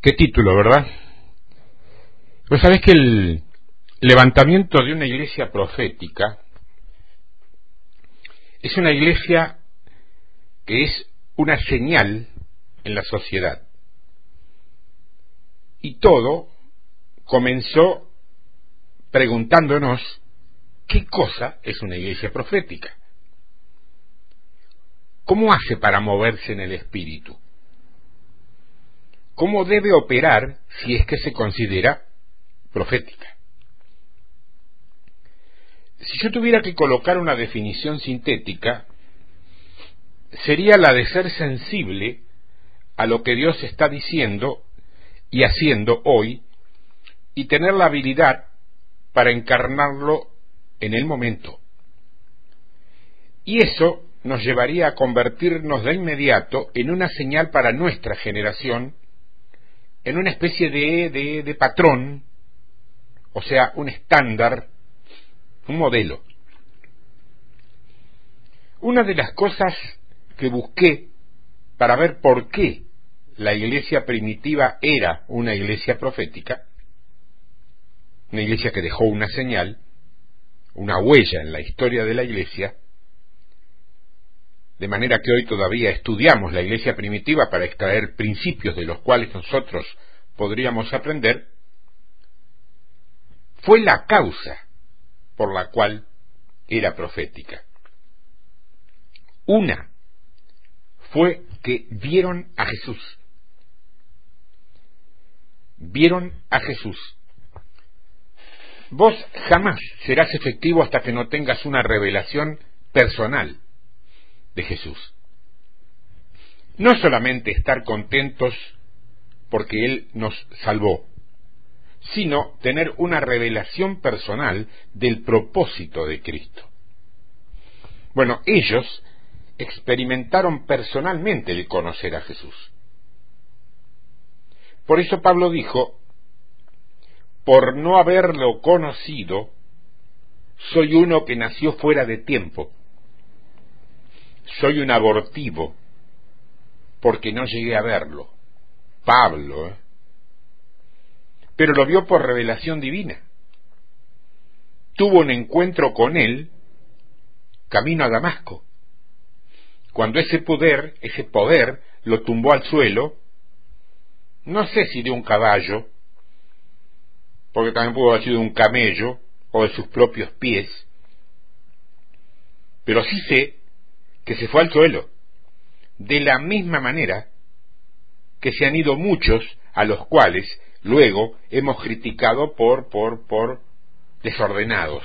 Qué título, ¿verdad? Pues sabés que el levantamiento de una iglesia profética es una iglesia que es una señal en la sociedad. Y todo comenzó preguntándonos qué cosa es una iglesia profética. ¿Cómo hace para moverse en el espíritu? ¿Cómo debe operar si es que se considera profética? Si yo tuviera que colocar una definición sintética, sería la de ser sensible a lo que Dios está diciendo y haciendo hoy y tener la habilidad para encarnarlo en el momento. Y eso nos llevaría a convertirnos de inmediato en una señal para nuestra generación en una especie de, de, patrón, o sea, un estándar, un modelo. Una de las cosas que busqué para ver por qué la iglesia primitiva era una iglesia profética, una iglesia que dejó una señal, una huella en la historia de la iglesia, de manera que hoy todavía estudiamos la iglesia primitiva para extraer principios de los cuales nosotros podríamos aprender, fue la causa por la cual era profética. Una fue que vieron a Jesús. Vieron a Jesús. Vos jamás serás efectivo hasta que no tengas una revelación personal de Jesús. No solamente estar contentos porque Él nos salvó, sino tener una revelación personal del propósito de Cristo. Bueno, ellos experimentaron personalmente el conocer a Jesús. Por eso Pablo dijo, por no haberlo conocido, soy uno que nació fuera de tiempo soy un abortivo porque no llegué a verlo. Pablo, ¿eh? pero lo vio por revelación divina. Tuvo un encuentro con él camino a Damasco. Cuando ese poder, ese poder, lo tumbó al suelo, no sé si de un caballo, porque también pudo haber sido de un camello o de sus propios pies, pero sí sé que se fue al suelo, de la misma manera que se han ido muchos a los cuales luego hemos criticado por, por, por desordenados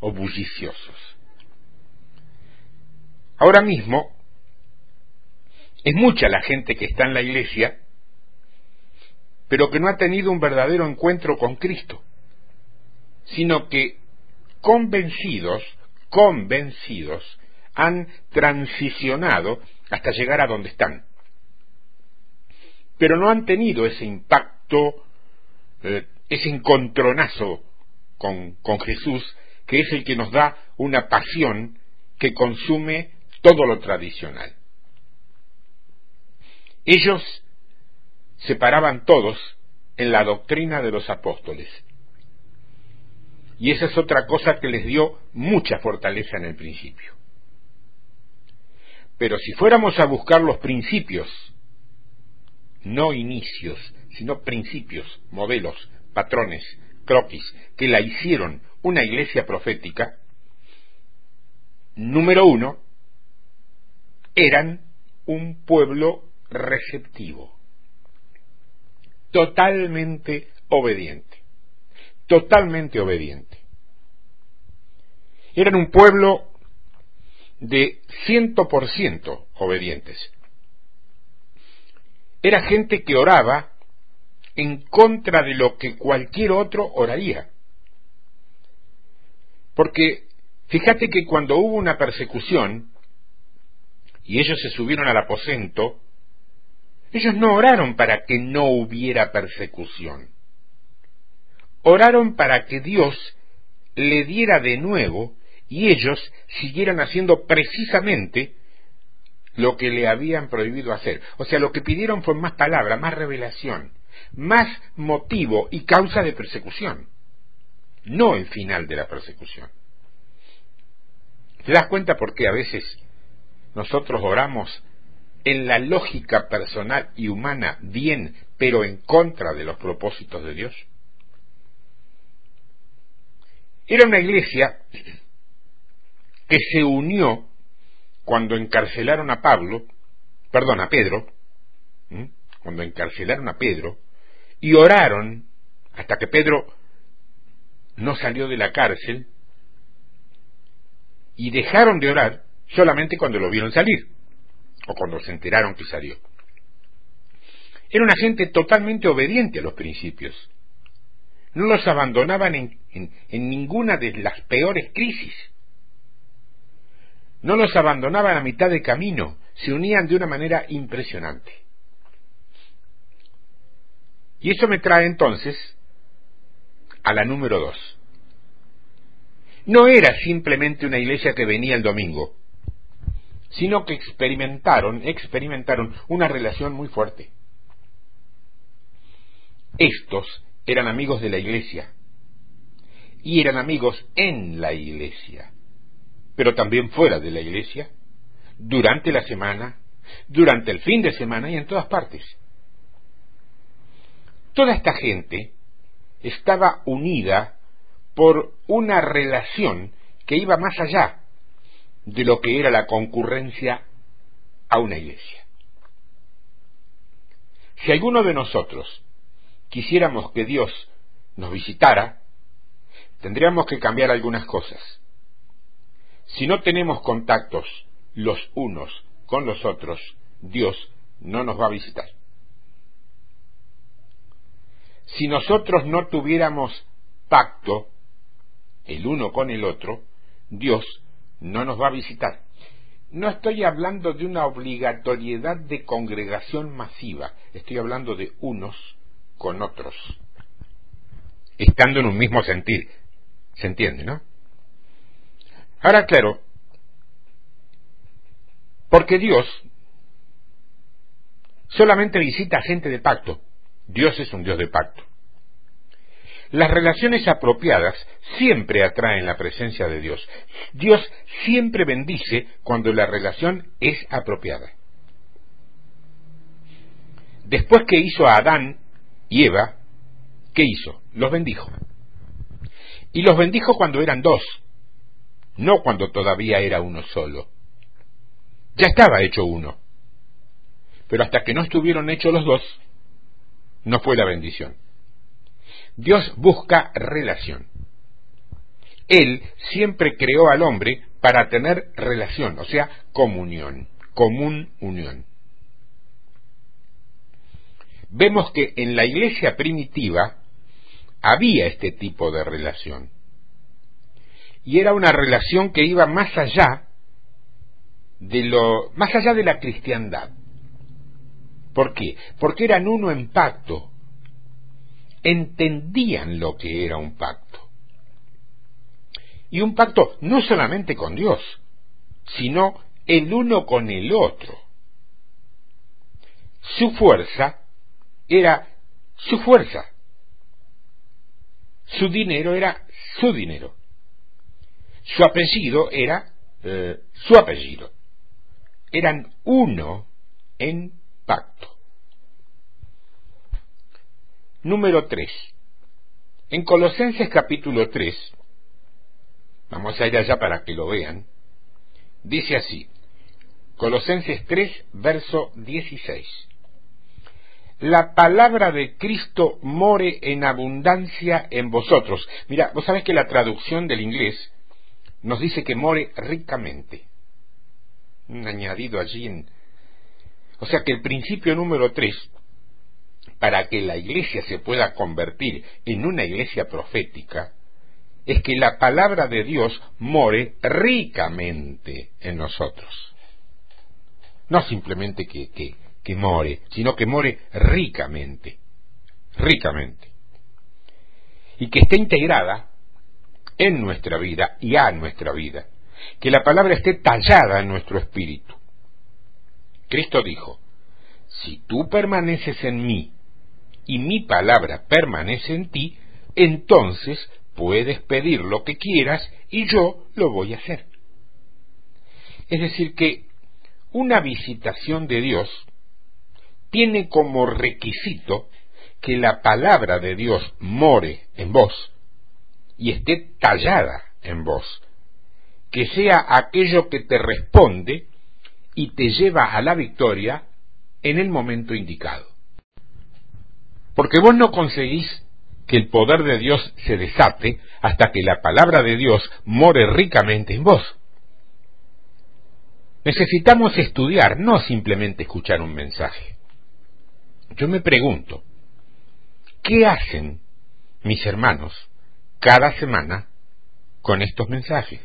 o bulliciosos. Ahora mismo es mucha la gente que está en la iglesia, pero que no ha tenido un verdadero encuentro con Cristo, sino que convencidos, convencidos han transicionado hasta llegar a donde están. Pero no han tenido ese impacto, eh, ese encontronazo con, con Jesús, que es el que nos da una pasión que consume todo lo tradicional. Ellos se paraban todos en la doctrina de los apóstoles. Y esa es otra cosa que les dio mucha fortaleza en el principio. Pero si fuéramos a buscar los principios, no inicios, sino principios, modelos, patrones, croquis, que la hicieron una iglesia profética, número uno, eran un pueblo receptivo, totalmente obediente, totalmente obediente. Eran un pueblo de ciento por ciento obedientes. Era gente que oraba en contra de lo que cualquier otro oraría. Porque fíjate que cuando hubo una persecución y ellos se subieron al aposento, ellos no oraron para que no hubiera persecución. Oraron para que Dios le diera de nuevo y ellos siguieran haciendo precisamente lo que le habían prohibido hacer. O sea, lo que pidieron fue más palabra, más revelación, más motivo y causa de persecución, no el final de la persecución. ¿Te das cuenta por qué a veces nosotros oramos en la lógica personal y humana bien, pero en contra de los propósitos de Dios? Era una iglesia que se unió cuando encarcelaron a Pablo, perdón, a Pedro, cuando encarcelaron a Pedro, y oraron hasta que Pedro no salió de la cárcel, y dejaron de orar solamente cuando lo vieron salir, o cuando se enteraron que salió. Era una gente totalmente obediente a los principios. No los abandonaban en, en ninguna de las peores crisis. No los abandonaban a mitad de camino, se unían de una manera impresionante. Y eso me trae entonces a la número dos. No era simplemente una iglesia que venía el domingo, sino que experimentaron, experimentaron una relación muy fuerte. Estos eran amigos de la iglesia y eran amigos en la iglesia pero también fuera de la iglesia, durante la semana, durante el fin de semana y en todas partes. Toda esta gente estaba unida por una relación que iba más allá de lo que era la concurrencia a una iglesia. Si alguno de nosotros quisiéramos que Dios nos visitara, tendríamos que cambiar algunas cosas. Si no tenemos contactos los unos con los otros, Dios no nos va a visitar. Si nosotros no tuviéramos pacto el uno con el otro, Dios no nos va a visitar. No estoy hablando de una obligatoriedad de congregación masiva, estoy hablando de unos con otros, estando en un mismo sentir. ¿Se entiende, no? Ahora, claro, porque Dios solamente visita a gente de pacto. Dios es un Dios de pacto. Las relaciones apropiadas siempre atraen la presencia de Dios. Dios siempre bendice cuando la relación es apropiada. Después que hizo a Adán y Eva, ¿qué hizo? Los bendijo. Y los bendijo cuando eran dos, no cuando todavía era uno solo. Ya estaba hecho uno. Pero hasta que no estuvieron hechos los dos, no fue la bendición. Dios busca relación. Él siempre creó al hombre para tener relación, o sea, comunión, común unión. Vemos que en la iglesia primitiva había este tipo de relación y era una relación que iba más allá de lo más allá de la cristiandad. ¿Por qué? Porque eran uno en pacto. Entendían lo que era un pacto. Y un pacto no solamente con Dios, sino el uno con el otro. Su fuerza era su fuerza. Su dinero era su dinero su apellido era eh, su apellido. Eran uno en pacto. Número 3. En Colosenses capítulo 3, vamos a ir allá para que lo vean, dice así, Colosenses 3, verso 16. La palabra de Cristo more en abundancia en vosotros. Mira, vos sabés que la traducción del inglés nos dice que more ricamente. Un añadido allí en... O sea que el principio número tres, para que la iglesia se pueda convertir en una iglesia profética, es que la palabra de Dios more ricamente en nosotros. No simplemente que, que, que more, sino que more ricamente, ricamente. Y que esté integrada en nuestra vida y a nuestra vida. Que la palabra esté tallada en nuestro espíritu. Cristo dijo, si tú permaneces en mí y mi palabra permanece en ti, entonces puedes pedir lo que quieras y yo lo voy a hacer. Es decir, que una visitación de Dios tiene como requisito que la palabra de Dios more en vos y esté tallada en vos, que sea aquello que te responde y te lleva a la victoria en el momento indicado. Porque vos no conseguís que el poder de Dios se desate hasta que la palabra de Dios more ricamente en vos. Necesitamos estudiar, no simplemente escuchar un mensaje. Yo me pregunto, ¿qué hacen mis hermanos cada semana con estos mensajes,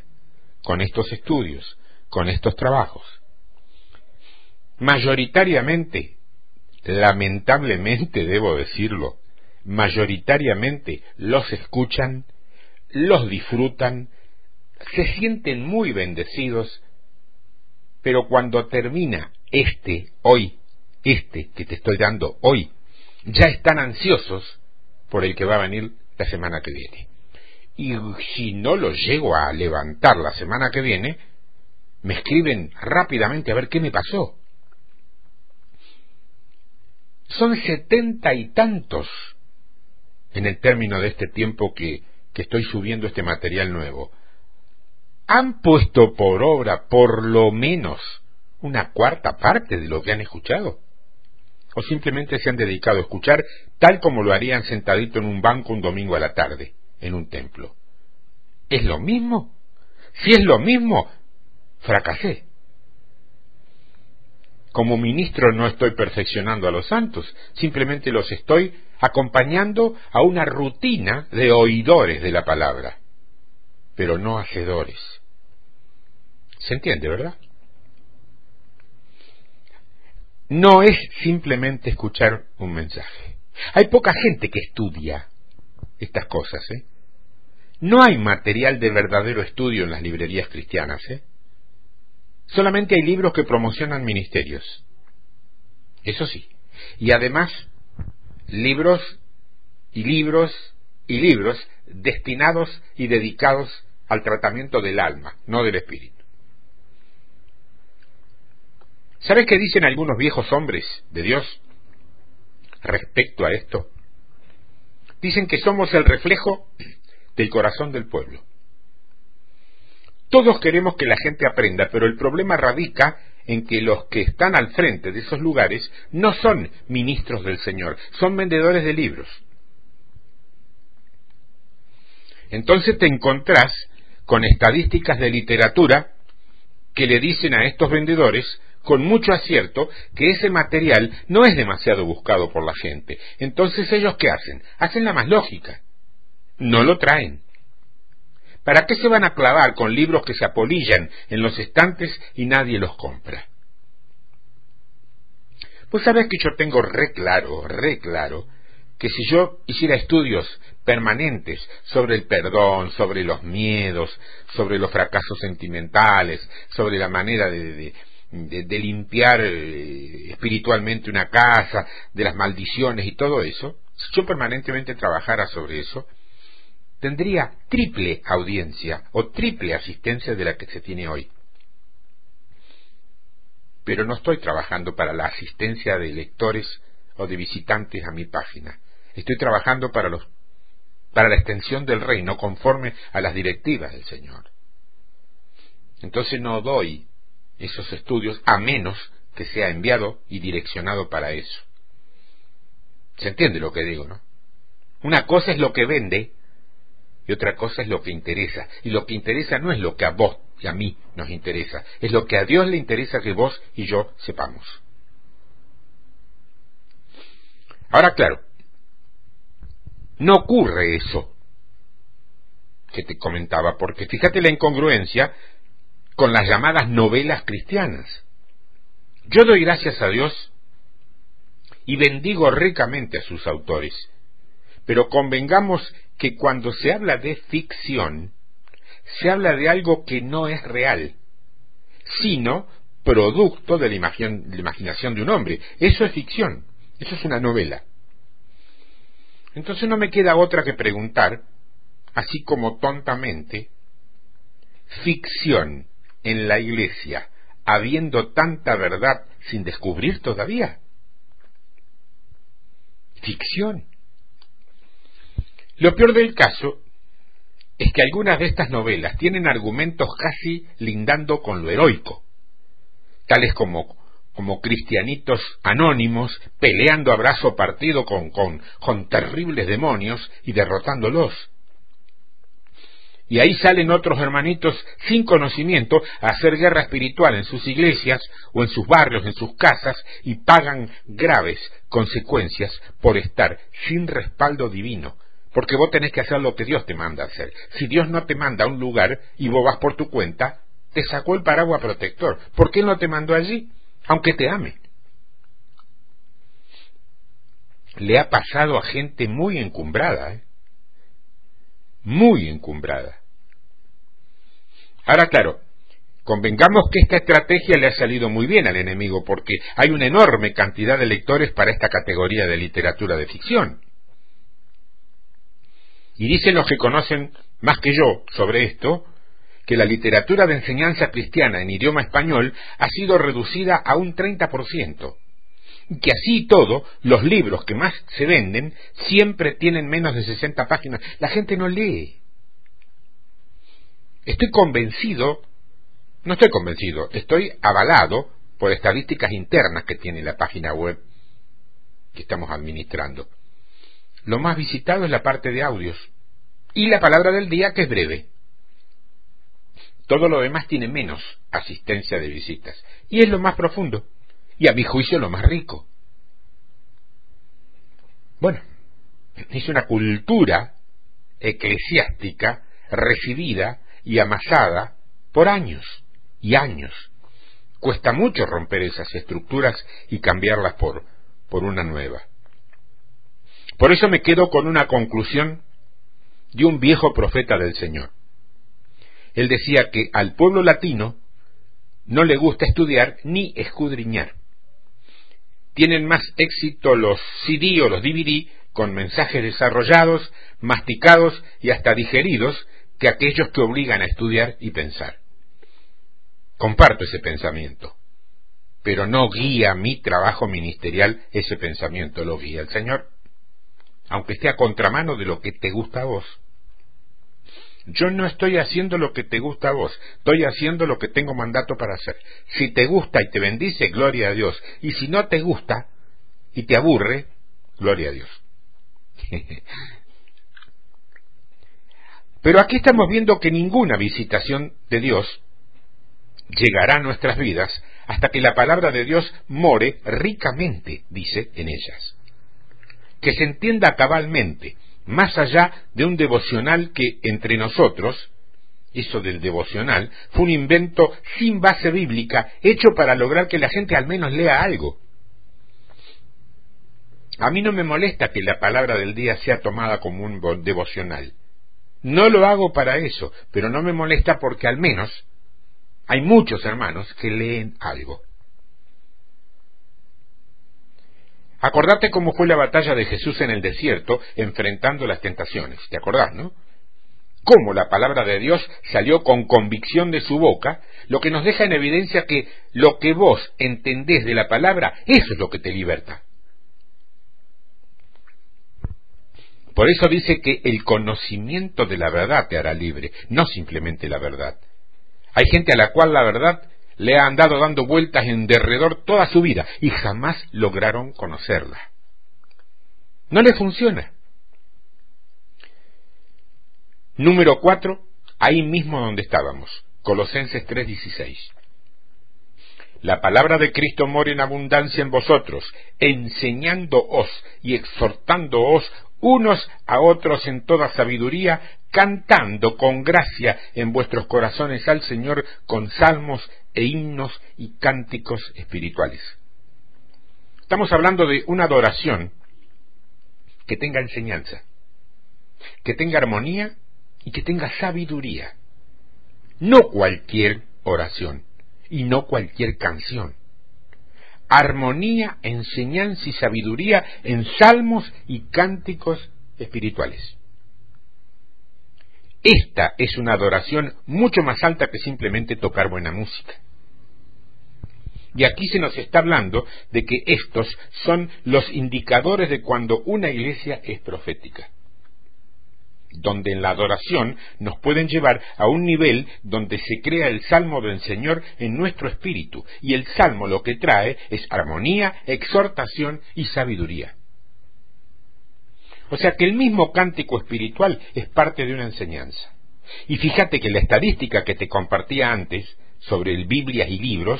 con estos estudios, con estos trabajos? Mayoritariamente, lamentablemente debo decirlo, mayoritariamente los escuchan, los disfrutan, se sienten muy bendecidos, pero cuando termina este hoy, este que te estoy dando hoy, ya están ansiosos por el que va a venir la semana que viene. Y si no lo llego a levantar la semana que viene, me escriben rápidamente a ver qué me pasó. Son setenta y tantos en el término de este tiempo que, que estoy subiendo este material nuevo. Han puesto por obra por lo menos una cuarta parte de lo que han escuchado. O simplemente se han dedicado a escuchar tal como lo harían sentadito en un banco un domingo a la tarde, en un templo. ¿Es lo mismo? Si es lo mismo, fracasé. Como ministro no estoy perfeccionando a los santos, simplemente los estoy acompañando a una rutina de oidores de la palabra, pero no hacedores. ¿Se entiende, verdad? No es simplemente escuchar un mensaje. Hay poca gente que estudia estas cosas, ¿eh? No hay material de verdadero estudio en las librerías cristianas, ¿eh? Solamente hay libros que promocionan ministerios. Eso sí. Y además, libros y libros y libros destinados y dedicados al tratamiento del alma, no del espíritu. ¿Sabes qué dicen algunos viejos hombres de Dios respecto a esto? Dicen que somos el reflejo del corazón del pueblo. Todos queremos que la gente aprenda, pero el problema radica en que los que están al frente de esos lugares no son ministros del Señor, son vendedores de libros. Entonces te encontrás con estadísticas de literatura que le dicen a estos vendedores con mucho acierto que ese material no es demasiado buscado por la gente. Entonces ellos qué hacen? Hacen la más lógica. No lo traen. ¿Para qué se van a clavar con libros que se apolillan en los estantes y nadie los compra? Pues sabes que yo tengo re claro, re claro, que si yo hiciera estudios permanentes sobre el perdón, sobre los miedos, sobre los fracasos sentimentales, sobre la manera de, de, limpiar eh, espiritualmente una casa, de las maldiciones y todo eso, si yo permanentemente trabajara sobre eso, tendría triple audiencia o triple asistencia de la que se tiene hoy. Pero no estoy trabajando para la asistencia de lectores o de visitantes a mi página. Estoy trabajando para los para la extensión del reino conforme a las directivas del Señor. Entonces no doy esos estudios a menos que sea enviado y direccionado para eso. ¿Se entiende lo que digo, no? Una cosa es lo que vende y otra cosa es lo que interesa. Y lo que interesa no es lo que a vos y a mí nos interesa, es lo que a Dios le interesa que vos y yo sepamos. Ahora, claro, no ocurre eso que te comentaba, porque fíjate la incongruencia con las llamadas novelas cristianas. Yo doy gracias a Dios y bendigo ricamente a sus autores, pero convengamos que cuando se habla de ficción, se habla de algo que no es real, sino producto de la, imaginación de un hombre. Eso es ficción, eso es una novela. Entonces no me queda otra que preguntar, así como tontamente, ficción en la iglesia, habiendo tanta verdad sin descubrir todavía. Ficción. Lo peor del caso es que algunas de estas novelas tienen argumentos casi lindando con lo heroico, tales como, como cristianitos anónimos peleando a brazo partido con, con, con terribles demonios y derrotándolos. Y ahí salen otros hermanitos sin conocimiento a hacer guerra espiritual en sus iglesias o en sus barrios, en sus casas, y pagan graves consecuencias por estar sin respaldo divino, porque vos tenés que hacer lo que Dios te manda hacer. Si Dios no te manda a un lugar y vos vas por tu cuenta, te sacó el paraguas protector. ¿Por qué no te mandó allí? Aunque te ame. Le ha pasado a gente muy encumbrada, ¿eh? Muy encumbrada. Ahora, claro, convengamos que esta estrategia le ha salido muy bien al enemigo porque hay una enorme cantidad de lectores para esta categoría de literatura de ficción. Y dicen los que conocen más que yo sobre esto, que la literatura de enseñanza cristiana en idioma español ha sido reducida a un 30%, que así y todo, los libros que más se venden siempre tienen menos de 60 páginas. La gente no lee. Estoy convencido, no estoy convencido, estoy avalado por estadísticas internas que tiene la página web que estamos administrando. Lo más visitado es la parte de audios y la palabra del día que es breve. Todo lo demás tiene menos asistencia de visitas y es lo más profundo y a mi juicio lo más rico. Bueno, es una cultura eclesiástica recibida y amasada por años y años. Cuesta mucho romper esas estructuras y cambiarlas por, por una nueva. Por eso me quedo con una conclusión de un viejo profeta del Señor. Él decía que al pueblo latino no le gusta estudiar ni escudriñar. Tienen más éxito los CD o los DVD con mensajes desarrollados, masticados y hasta digeridos que aquellos que obligan a estudiar y pensar. Comparto ese pensamiento, pero no guía mi trabajo ministerial ese pensamiento, lo guía el Señor, aunque esté a contramano de lo que te gusta a vos. Yo no estoy haciendo lo que te gusta a vos, estoy haciendo lo que tengo mandato para hacer. Si te gusta y te bendice, gloria a Dios. Y si no te gusta y te aburre, gloria a Dios. Pero aquí estamos viendo que ninguna visitación de Dios llegará a nuestras vidas hasta que la palabra de Dios more ricamente, dice, en ellas. Que se entienda cabalmente más allá de un devocional que entre nosotros, eso del devocional, fue un invento sin base bíblica, hecho para lograr que la gente al menos lea algo. A mí no me molesta que la palabra del día sea tomada como un devocional. No lo hago para eso, pero no me molesta porque al menos hay muchos hermanos que leen algo. Acordate cómo fue la batalla de Jesús en el desierto enfrentando las tentaciones. ¿Te acordás, no? Cómo la palabra de Dios salió con convicción de su boca, lo que nos deja en evidencia que lo que vos entendés de la palabra, eso es lo que te liberta. Por eso dice que el conocimiento de la verdad te hará libre, no simplemente la verdad. Hay gente a la cual la verdad le ha andado dando vueltas en derredor toda su vida y jamás lograron conocerla. No le funciona. Número cuatro, ahí mismo donde estábamos, Colosenses 3:16. La palabra de Cristo mora en abundancia en vosotros, enseñándoos y exhortándoos unos a otros en toda sabiduría, cantando con gracia en vuestros corazones al Señor con salmos e himnos y cánticos espirituales. Estamos hablando de una adoración que tenga enseñanza, que tenga armonía y que tenga sabiduría. No cualquier oración. y no cualquier canción. Armonía, enseñanza y sabiduría en salmos y cánticos espirituales. Esta es una adoración mucho más alta que simplemente tocar buena música. Y aquí se nos está hablando de que estos son los indicadores de cuando una iglesia es profética donde en la adoración nos pueden llevar a un nivel donde se crea el salmo del Señor en nuestro espíritu, y el salmo lo que trae es armonía, exhortación y sabiduría. O sea que el mismo cántico espiritual es parte de una enseñanza. Y fíjate que la estadística que te compartía antes sobre el Biblia y libros,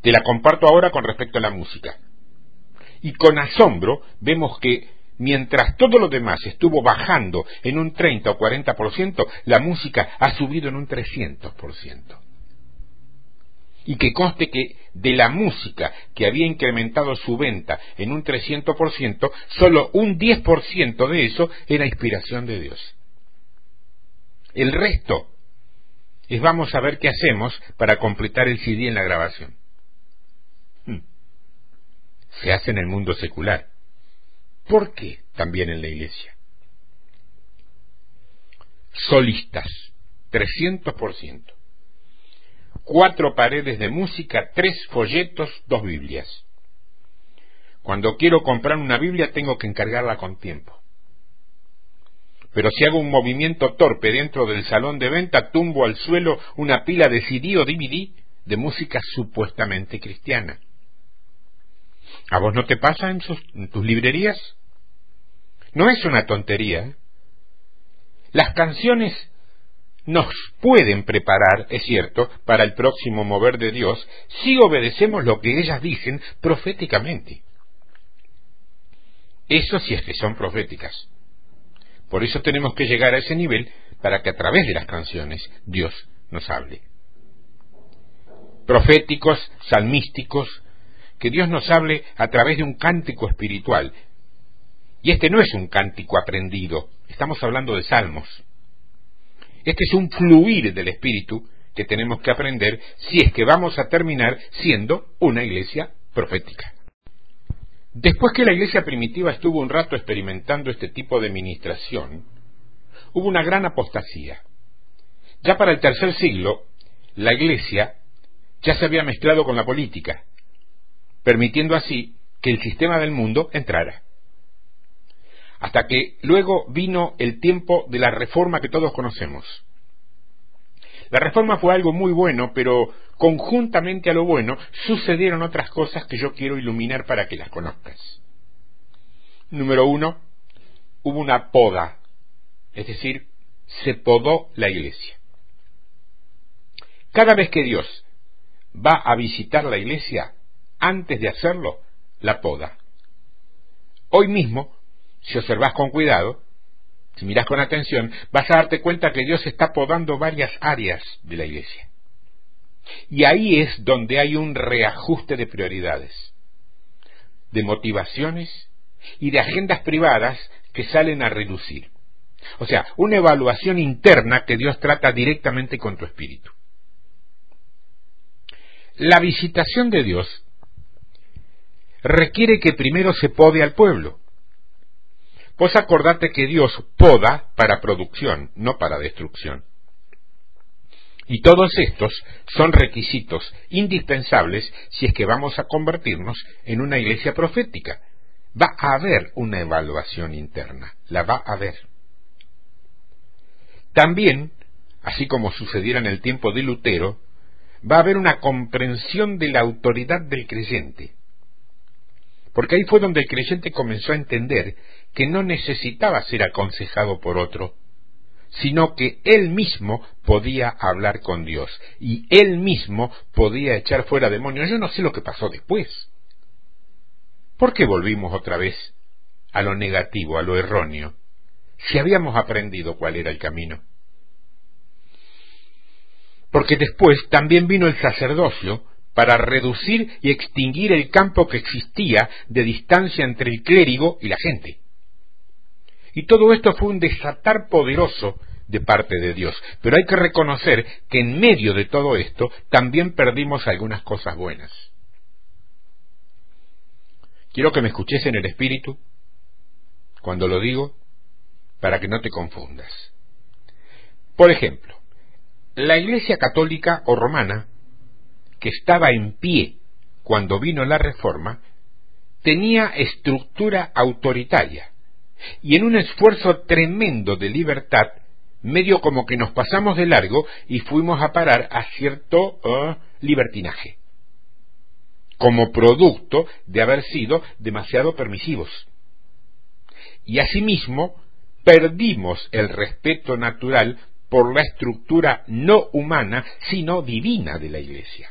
te la comparto ahora con respecto a la música. Y con asombro vemos que mientras todo lo demás estuvo bajando en un 30 o 40%, la música ha subido en un 300%. Y que conste que de la música que había incrementado su venta en un 300%, solo un 10% de eso era inspiración de Dios. El resto es vamos a ver qué hacemos para completar el CD en la grabación. Hmm. Se hace en el mundo secular. ¿Por qué también en la iglesia? Solistas, 300%. Cuatro paredes de música, tres folletos, dos Biblias. Cuando quiero comprar una Biblia tengo que encargarla con tiempo. Pero si hago un movimiento torpe dentro del salón de venta, tumbo al suelo una pila de CD o DVD de música supuestamente cristiana. ¿A vos no te pasa en, en tus librerías? No es una tontería. Las canciones nos pueden preparar, es cierto, para el próximo mover de Dios si obedecemos lo que ellas dicen proféticamente. Eso sí es que son proféticas. Por eso tenemos que llegar a ese nivel para que a través de las canciones Dios nos hable. Proféticos, salmísticos, que Dios nos hable a través de un cántico espiritual, y este no es un cántico aprendido, estamos hablando de salmos. Este es un fluir del Espíritu que tenemos que aprender si es que vamos a terminar siendo una iglesia profética. Después que la iglesia primitiva estuvo un rato experimentando este tipo de ministración, hubo una gran apostasía. Ya para el tercer siglo, la iglesia ya se había mezclado con la política, permitiendo así que el sistema del mundo entrara hasta que luego vino el tiempo de la reforma que todos conocemos. La reforma fue algo muy bueno, pero conjuntamente a lo bueno sucedieron otras cosas que yo quiero iluminar para que las conozcas. Número uno, hubo una poda, es decir, se podó la iglesia. Cada vez que Dios va a visitar la iglesia, antes de hacerlo, la poda. Hoy mismo si observas con cuidado, si miras con atención, vas a darte cuenta que Dios está podando varias áreas de la iglesia. Y ahí es donde hay un reajuste de prioridades, de motivaciones y de agendas privadas que salen a reducir. O sea, una evaluación interna que Dios trata directamente con tu espíritu. La visitación de Dios requiere que primero se pode al pueblo. Pues acordate que Dios poda para producción, no para destrucción. Y todos estos son requisitos indispensables si es que vamos a convertirnos en una iglesia profética. Va a haber una evaluación interna, la va a haber. También, así como sucediera en el tiempo de Lutero, va a haber una comprensión de la autoridad del creyente. Porque ahí fue donde el creyente comenzó a entender que no necesitaba ser aconsejado por otro, sino que él mismo podía hablar con Dios y él mismo podía echar fuera demonios. Yo no sé lo que pasó después. ¿Por qué volvimos otra vez a lo negativo, a lo erróneo, si habíamos aprendido cuál era el camino? Porque después también vino el sacerdocio para reducir y extinguir el campo que existía de distancia entre el clérigo y la gente. Y todo esto fue un desatar poderoso de parte de Dios. Pero hay que reconocer que en medio de todo esto también perdimos algunas cosas buenas. Quiero que me escuches en el espíritu cuando lo digo para que no te confundas. Por ejemplo, la Iglesia católica o romana, que estaba en pie cuando vino la Reforma, tenía estructura autoritaria y en un esfuerzo tremendo de libertad, medio como que nos pasamos de largo y fuimos a parar a cierto uh, libertinaje, como producto de haber sido demasiado permisivos. Y asimismo, perdimos el respeto natural por la estructura no humana, sino divina de la Iglesia.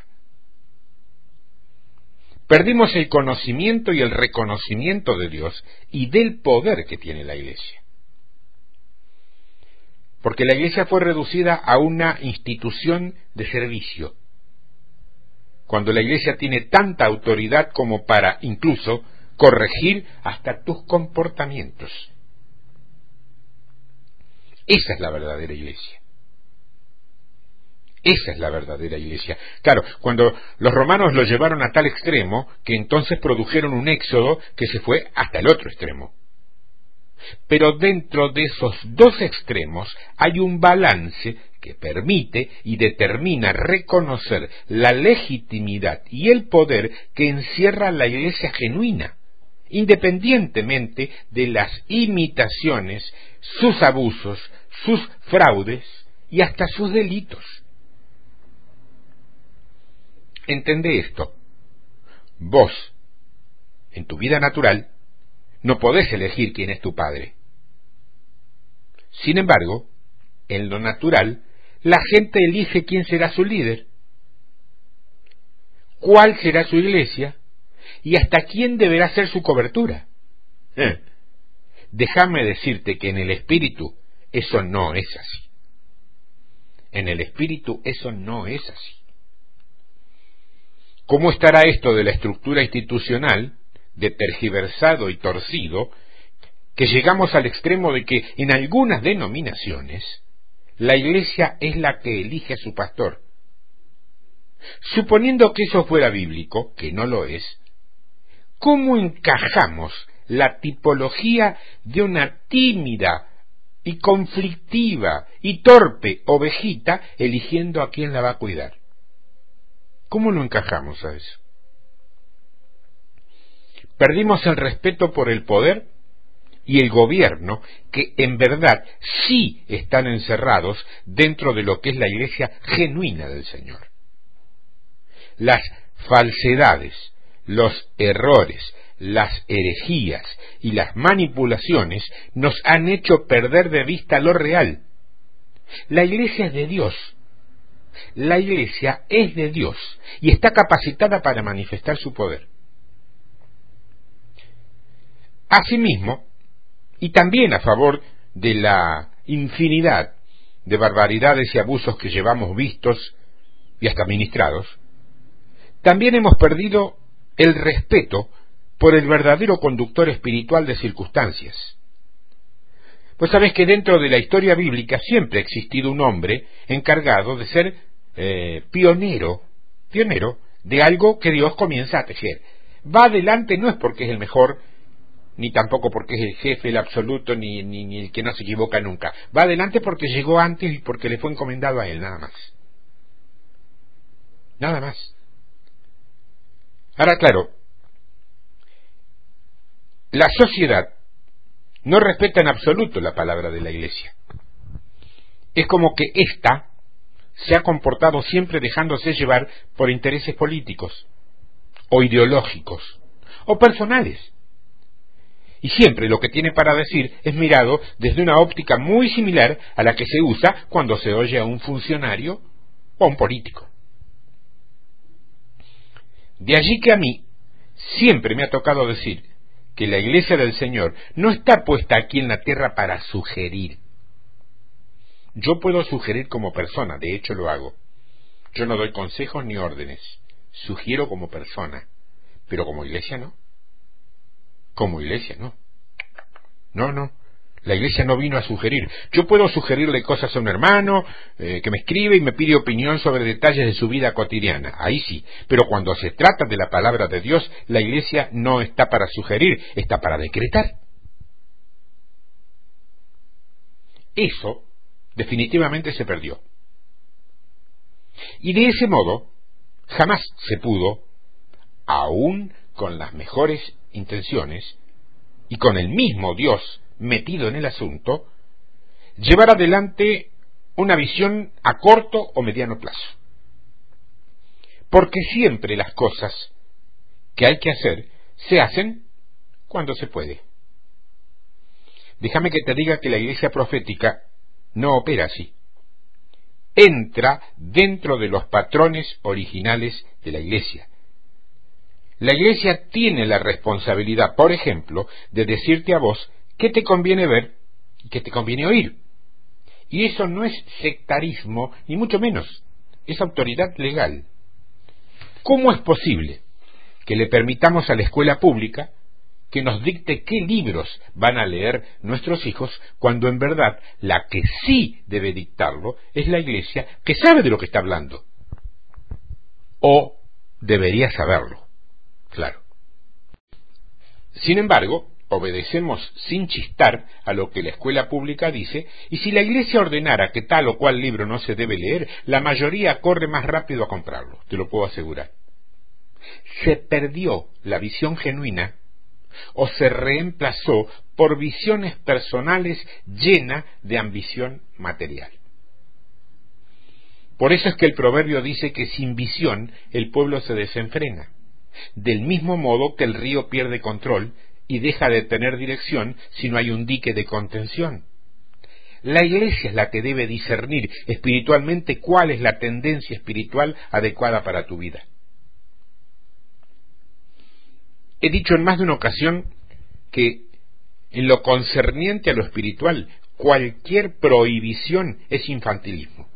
Perdimos el conocimiento y el reconocimiento de Dios y del poder que tiene la Iglesia. Porque la Iglesia fue reducida a una institución de servicio. Cuando la Iglesia tiene tanta autoridad como para incluso corregir hasta tus comportamientos. Esa es la verdadera Iglesia. Esa es la verdadera iglesia. Claro, cuando los romanos lo llevaron a tal extremo que entonces produjeron un éxodo que se fue hasta el otro extremo. Pero dentro de esos dos extremos hay un balance que permite y determina reconocer la legitimidad y el poder que encierra la iglesia genuina, independientemente de las imitaciones, sus abusos, sus fraudes y hasta sus delitos. Entende esto. Vos, en tu vida natural, no podés elegir quién es tu padre. Sin embargo, en lo natural, la gente elige quién será su líder, cuál será su iglesia y hasta quién deberá ser su cobertura. Eh, déjame decirte que en el espíritu eso no es así. En el espíritu eso no es así. ¿Cómo estará esto de la estructura institucional, de tergiversado y torcido, que llegamos al extremo de que en algunas denominaciones la Iglesia es la que elige a su pastor? Suponiendo que eso fuera bíblico, que no lo es, ¿cómo encajamos la tipología de una tímida y conflictiva y torpe ovejita eligiendo a quién la va a cuidar? ¿Cómo lo encajamos a eso? Perdimos el respeto por el poder y el gobierno, que en verdad sí están encerrados dentro de lo que es la iglesia genuina del Señor. Las falsedades, los errores, las herejías y las manipulaciones nos han hecho perder de vista lo real. La iglesia es de Dios, la Iglesia es de Dios y está capacitada para manifestar su poder. Asimismo, y también a favor de la infinidad de barbaridades y abusos que llevamos vistos y hasta ministrados, también hemos perdido el respeto por el verdadero conductor espiritual de circunstancias. Pues sabes que dentro de la historia bíblica siempre ha existido un hombre encargado de ser eh, pionero, pionero de algo que Dios comienza a tejer. Va adelante no es porque es el mejor, ni tampoco porque es el jefe, el absoluto, ni, ni, ni el que no se equivoca nunca. Va adelante porque llegó antes y porque le fue encomendado a él, nada más. Nada más. Ahora, claro, la sociedad no respeta en absoluto la palabra de la Iglesia. Es como que ésta se ha comportado siempre dejándose llevar por intereses políticos, o ideológicos, o personales. Y siempre lo que tiene para decir es mirado desde una óptica muy similar a la que se usa cuando se oye a un funcionario o a un político. De allí que a mí siempre me ha tocado decir que la iglesia del Señor no está puesta aquí en la tierra para sugerir, yo puedo sugerir como persona, de hecho lo hago. Yo no doy consejos ni órdenes, sugiero como persona, pero como iglesia no. Como iglesia no. No, no. La iglesia no vino a sugerir. Yo puedo sugerirle cosas a un hermano eh, que me escribe y me pide opinión sobre detalles de su vida cotidiana. Ahí sí. Pero cuando se trata de la palabra de Dios, la iglesia no está para sugerir, está para decretar. Eso definitivamente se perdió. Y de ese modo, jamás se pudo, aún con las mejores intenciones y con el mismo Dios metido en el asunto, llevar adelante una visión a corto o mediano plazo. Porque siempre las cosas que hay que hacer se hacen cuando se puede. Déjame que te diga que la iglesia profética no opera así. Entra dentro de los patrones originales de la iglesia. La iglesia tiene la responsabilidad, por ejemplo, de decirte a vos qué te conviene ver y qué te conviene oír. Y eso no es sectarismo, ni mucho menos, es autoridad legal. ¿Cómo es posible que le permitamos a la escuela pública que nos dicte qué libros van a leer nuestros hijos, cuando en verdad la que sí debe dictarlo es la iglesia que sabe de lo que está hablando? O debería saberlo, claro. Sin embargo, obedecemos sin chistar a lo que la escuela pública dice, y si la Iglesia ordenara que tal o cual libro no se debe leer, la mayoría corre más rápido a comprarlo, te lo puedo asegurar. Se perdió la visión genuina o se reemplazó por visiones personales llenas de ambición material. Por eso es que el proverbio dice que sin visión el pueblo se desenfrena, del mismo modo que el río pierde control y deja de tener dirección si no hay un dique de contención. La iglesia es la que debe discernir espiritualmente cuál es la tendencia espiritual adecuada para tu vida. He dicho en más de una ocasión que en lo concerniente a lo espiritual, cualquier prohibición es infantilismo.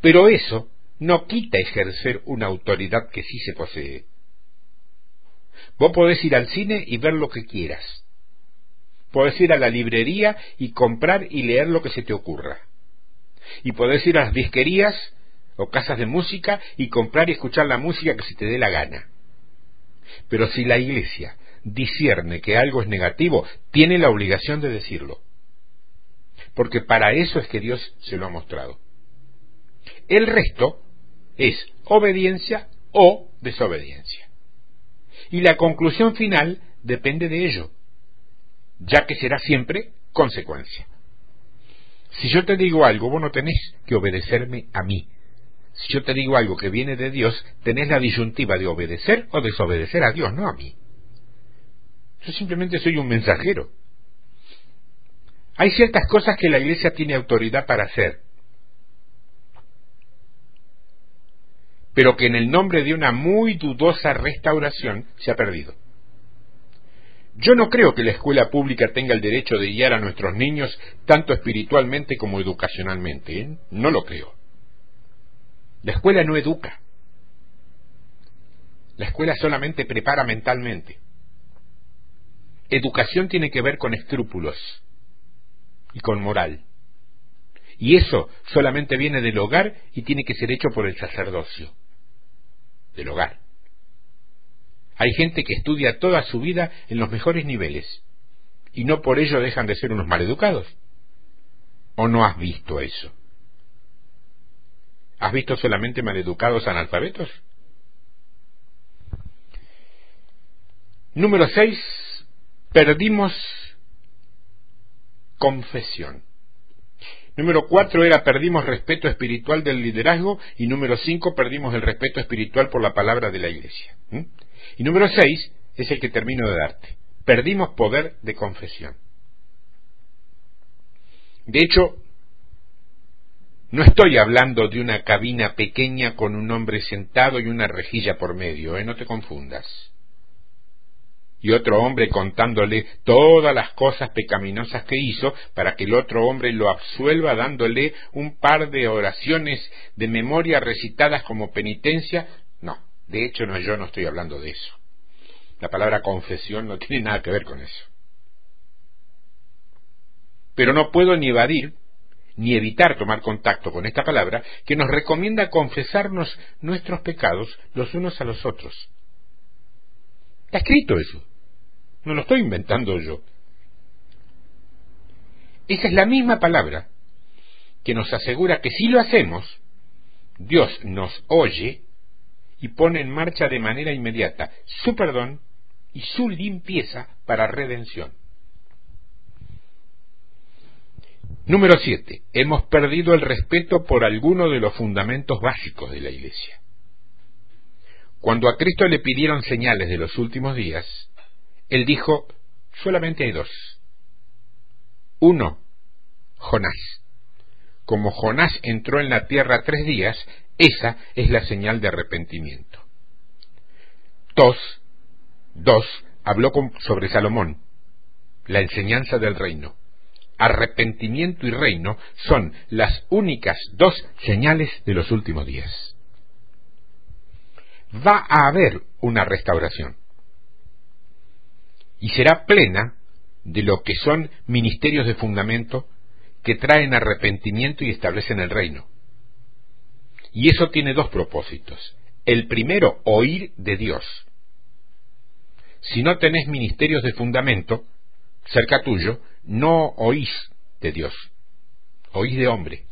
Pero eso no quita ejercer una autoridad que sí se posee. Vos podés ir al cine y ver lo que quieras. Podés ir a la librería y comprar y leer lo que se te ocurra. Y podés ir a las disquerías o casas de música y comprar y escuchar la música que se te dé la gana. Pero si la iglesia discierne que algo es negativo, tiene la obligación de decirlo. Porque para eso es que Dios se lo ha mostrado. El resto es obediencia o desobediencia y la conclusión final depende de ello, ya que será siempre consecuencia. Si yo te digo algo, vos no tenés que obedecerme a mí. Si yo te digo algo que viene de Dios, tenés la disyuntiva de obedecer o desobedecer a Dios, no a mí. Yo simplemente soy un mensajero. Hay ciertas cosas que la Iglesia tiene autoridad para hacer, pero que en el nombre de una muy dudosa restauración se ha perdido. Yo no creo que la escuela pública tenga el derecho de guiar a nuestros niños tanto espiritualmente como educacionalmente. ¿eh? No lo creo. La escuela no educa. La escuela solamente prepara mentalmente. Educación tiene que ver con escrúpulos y con moral. Y eso solamente viene del hogar y tiene que ser hecho por el sacerdocio del hogar. Hay gente que estudia toda su vida en los mejores niveles y no por ello dejan de ser unos maleducados. ¿O no has visto eso? ¿Has visto solamente maleducados analfabetos? Número 6. Perdimos confesión. Número cuatro era perdimos respeto espiritual del liderazgo y número cinco perdimos el respeto espiritual por la palabra de la iglesia. Y número seis es el que termino de darte. Perdimos poder de confesión. De hecho, no estoy hablando de una cabina pequeña con un hombre sentado y una rejilla por medio, ¿eh? no te confundas y otro hombre contándole todas las cosas pecaminosas que hizo para que el otro hombre lo absuelva dándole un par de oraciones de memoria recitadas como penitencia. No, de hecho no, yo no estoy hablando de eso. La palabra confesión no tiene nada que ver con eso. pero no puedo ni evadir ni evitar tomar contacto con esta palabra que nos recomienda confesarnos nuestros pecados los unos a los otros. Está escrito eso. No lo estoy inventando yo. Esa es la misma palabra que nos asegura que si lo hacemos, Dios nos oye y pone en marcha de manera inmediata su perdón y su limpieza para redención. Número 7. Hemos perdido el respeto por alguno de los fundamentos básicos de la Iglesia. Cuando a Cristo le pidieron señales de los últimos días, Él dijo, solamente hay dos. Uno, Jonás. Como Jonás entró en la tierra tres días, esa es la señal de arrepentimiento. Dos, dos, habló sobre Salomón, la enseñanza del reino arrepentimiento y reino son las únicas dos señales de los últimos días. Va a haber una restauración y será plena de lo que son ministerios de fundamento que traen arrepentimiento y establecen el reino. Y eso tiene dos propósitos. El primero, oír de Dios. Si no tenés ministerios de fundamento cerca tuyo, no oís de Dios, oís de hombre.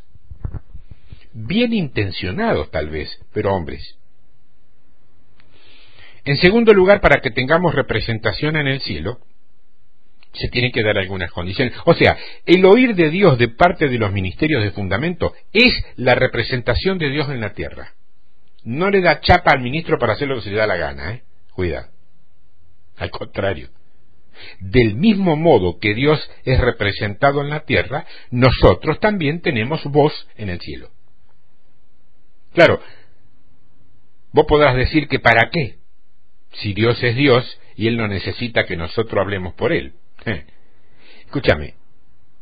Bien intencionados tal vez, pero hombres. En segundo lugar, para que tengamos representación en el cielo, se tienen que dar algunas condiciones. O sea, el oír de Dios de parte de los ministerios de fundamento es la representación de Dios en la tierra. No le da chapa al ministro para hacer lo que se le da la gana, ¿eh? Cuida. Al contrario. Del mismo modo que Dios es representado en la tierra, nosotros también tenemos voz en el cielo. Claro, vos podrás decir que para qué, si Dios es Dios y Él no necesita que nosotros hablemos por Él. Escúchame,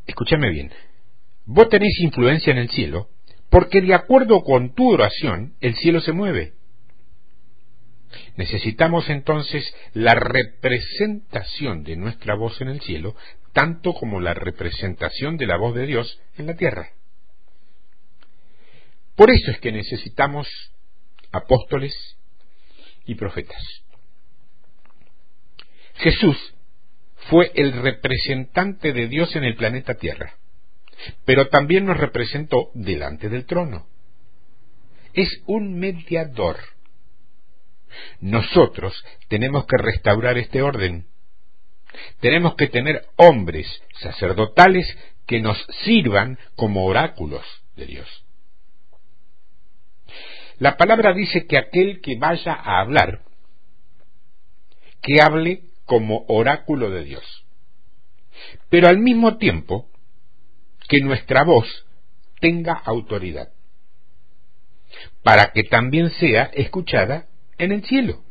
escúchame bien. Vos tenés influencia en el cielo porque de acuerdo con tu oración el cielo se mueve. Necesitamos entonces la representación de nuestra voz en el cielo, tanto como la representación de la voz de Dios en la tierra. Por eso es que necesitamos apóstoles y profetas. Jesús fue el representante de Dios en el planeta Tierra, pero también nos representó delante del trono. Es un mediador nosotros tenemos que restaurar este orden. Tenemos que tener hombres sacerdotales que nos sirvan como oráculos de Dios. La palabra dice que aquel que vaya a hablar, que hable como oráculo de Dios. Pero al mismo tiempo, que nuestra voz tenga autoridad, para que también sea escuchada en el cielo.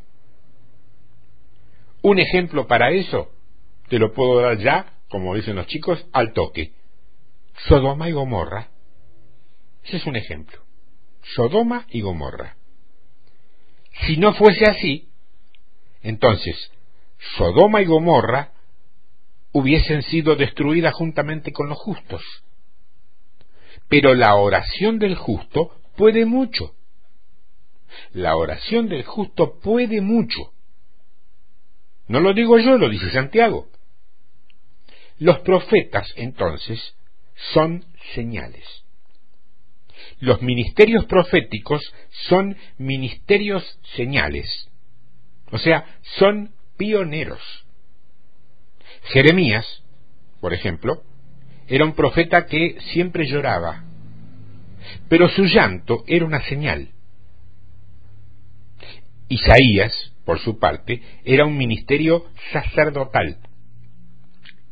Un ejemplo para eso te lo puedo dar ya, como dicen los chicos, al toque. Sodoma y Gomorra. Ese es un ejemplo. Sodoma y Gomorra. Si no fuese así, entonces Sodoma y Gomorra hubiesen sido destruidas juntamente con los justos. Pero la oración del justo puede mucho. La oración del justo puede mucho. No lo digo yo, lo dice Santiago. Los profetas, entonces, son señales. Los ministerios proféticos son ministerios señales. O sea, son pioneros. Jeremías, por ejemplo, era un profeta que siempre lloraba, pero su llanto era una señal. Isaías, por su parte, era un ministerio sacerdotal.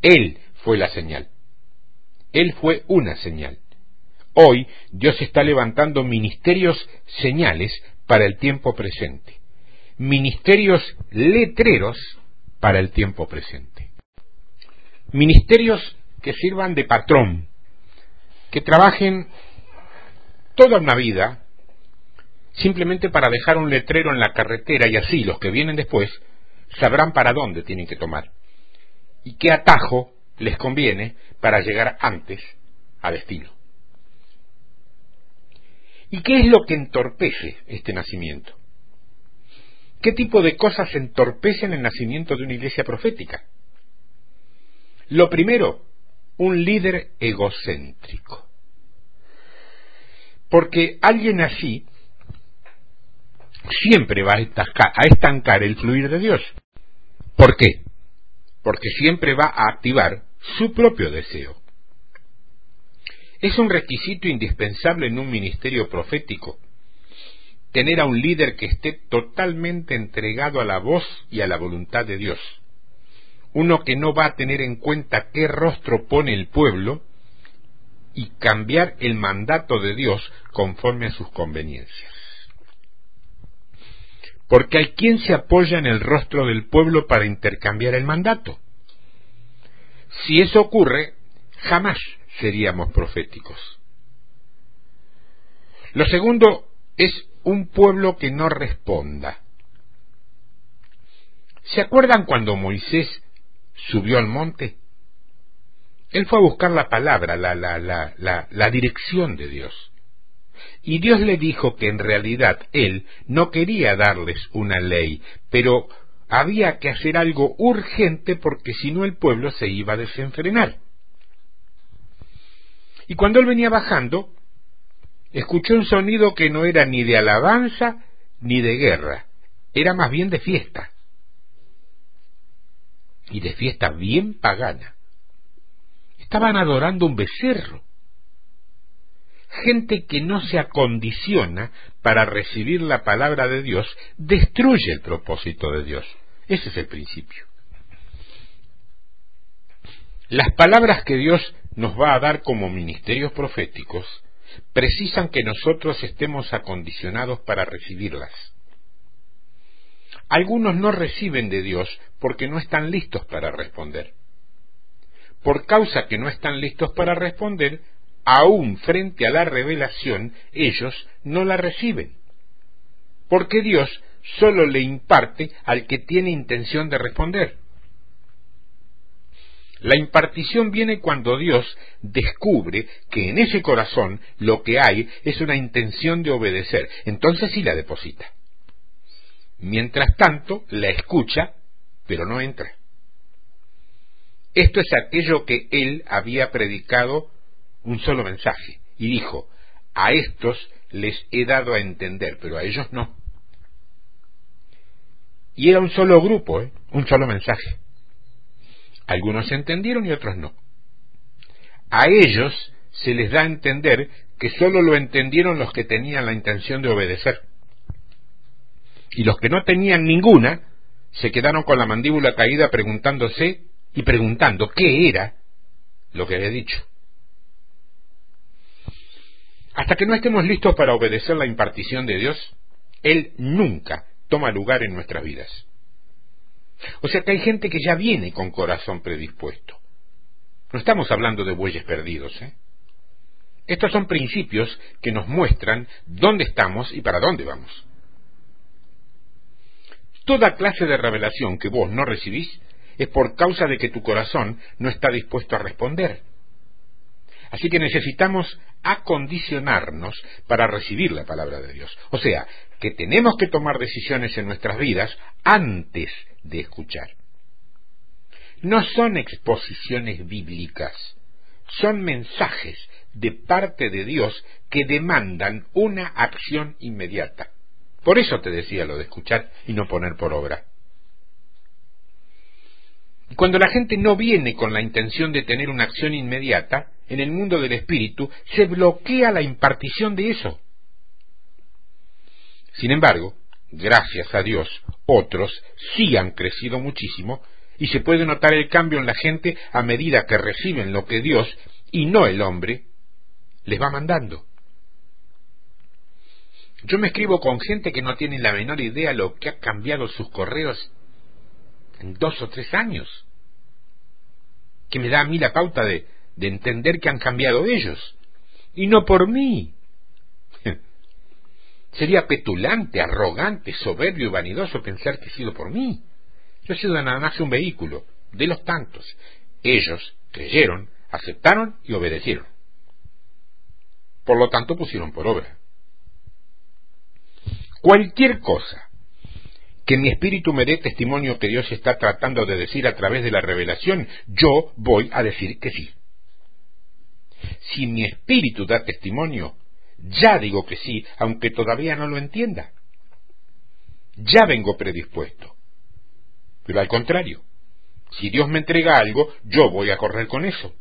Él fue la señal. Él fue una señal. Hoy Dios está levantando ministerios señales para el tiempo presente. Ministerios letreros para el tiempo presente. Ministerios que sirvan de patrón, que trabajen toda una vida simplemente para dejar un letrero en la carretera y así los que vienen después sabrán para dónde tienen que tomar y qué atajo les conviene para llegar antes a destino. ¿Y qué es lo que entorpece este nacimiento? ¿Qué tipo de cosas entorpecen el nacimiento de una iglesia profética? Lo primero, un líder egocéntrico. Porque alguien así siempre va a estancar el fluir de Dios. ¿Por qué? Porque siempre va a activar su propio deseo. Es un requisito indispensable en un ministerio profético tener a un líder que esté totalmente entregado a la voz y a la voluntad de Dios. Uno que no va a tener en cuenta qué rostro pone el pueblo y cambiar el mandato de Dios conforme a sus conveniencias. Porque hay quien se apoya en el rostro del pueblo para intercambiar el mandato. Si eso ocurre, jamás seríamos proféticos. Lo segundo es un pueblo que no responda. ¿Se acuerdan cuando Moisés subió al monte? Él fue a buscar la palabra, la, la, la, la, la dirección de Dios. Y Dios le dijo que en realidad Él no quería darles una ley, pero había que hacer algo urgente porque si no el pueblo se iba a desenfrenar. Y cuando él venía bajando, escuchó un sonido que no era ni de alabanza ni de guerra, era más bien de fiesta. Y de fiesta bien pagana. Estaban adorando un becerro. Gente que no se acondiciona para recibir la palabra de Dios destruye el propósito de Dios. Ese es el principio. Las palabras que Dios nos va a dar como ministerios proféticos precisan que nosotros estemos acondicionados para recibirlas. Algunos no reciben de Dios porque no están listos para responder. Por causa que no están listos para responder, aún frente a la revelación, ellos no la reciben. Porque Dios solo le imparte al que tiene intención de responder. La impartición viene cuando Dios descubre que en ese corazón lo que hay es una intención de obedecer. Entonces sí la deposita. Mientras tanto, la escucha, pero no entra. Esto es aquello que él había predicado un solo mensaje y dijo, a estos les he dado a entender, pero a ellos no. Y era un solo grupo, ¿eh? un solo mensaje. Algunos entendieron y otros no. A ellos se les da a entender que sólo lo entendieron los que tenían la intención de obedecer. Y los que no tenían ninguna se quedaron con la mandíbula caída preguntándose y preguntando qué era lo que había dicho. Hasta que no estemos listos para obedecer la impartición de Dios, Él nunca toma lugar en nuestras vidas. O sea que hay gente que ya viene con corazón predispuesto. No estamos hablando de bueyes perdidos. ¿eh? Estos son principios que nos muestran dónde estamos y para dónde vamos. Toda clase de revelación que vos no recibís es por causa de que tu corazón no está dispuesto a responder. Así que necesitamos acondicionarnos para recibir la palabra de Dios. O sea, que tenemos que tomar decisiones en nuestras vidas antes de escuchar. No son exposiciones bíblicas, son mensajes de parte de Dios que demandan una acción inmediata. Por eso te decía lo de escuchar y no poner por obra. Cuando la gente no viene con la intención de tener una acción inmediata, en el mundo del espíritu se bloquea la impartición de eso. Sin embargo, gracias a Dios, otros sí han crecido muchísimo y se puede notar el cambio en la gente a medida que reciben lo que Dios, y no el hombre, les va mandando. Yo me escribo con gente que no tiene la menor idea lo que ha cambiado sus correos en dos o tres años, que me da a mí la pauta de, de entender que han cambiado ellos, y no por mí. Sería petulante, arrogante, soberbio y vanidoso pensar que he sido por mí. Yo he sido nada más un vehículo, de los tantos. Ellos creyeron, aceptaron y obedecieron. Por lo tanto pusieron por obra. Cualquier cosa que mi espíritu me dé testimonio que Dios está tratando de decir a través de la revelación, yo voy a decir que sí. Si mi espíritu da testimonio, ya digo que sí, aunque todavía no lo entienda. Ya vengo predispuesto. Pero al contrario, si Dios me entrega algo, yo voy a correr con eso.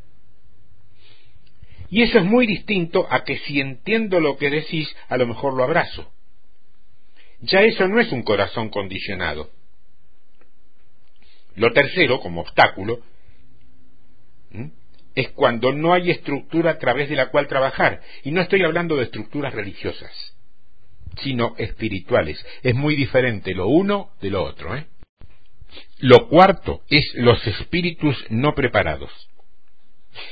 Y eso es muy distinto a que si entiendo lo que decís, a lo mejor lo abrazo. Ya eso no es un corazón condicionado. Lo tercero, como obstáculo, es cuando no hay estructura a través de la cual trabajar. Y no estoy hablando de estructuras religiosas, sino espirituales. Es muy diferente lo uno de lo otro. ¿eh? Lo cuarto es los espíritus no preparados.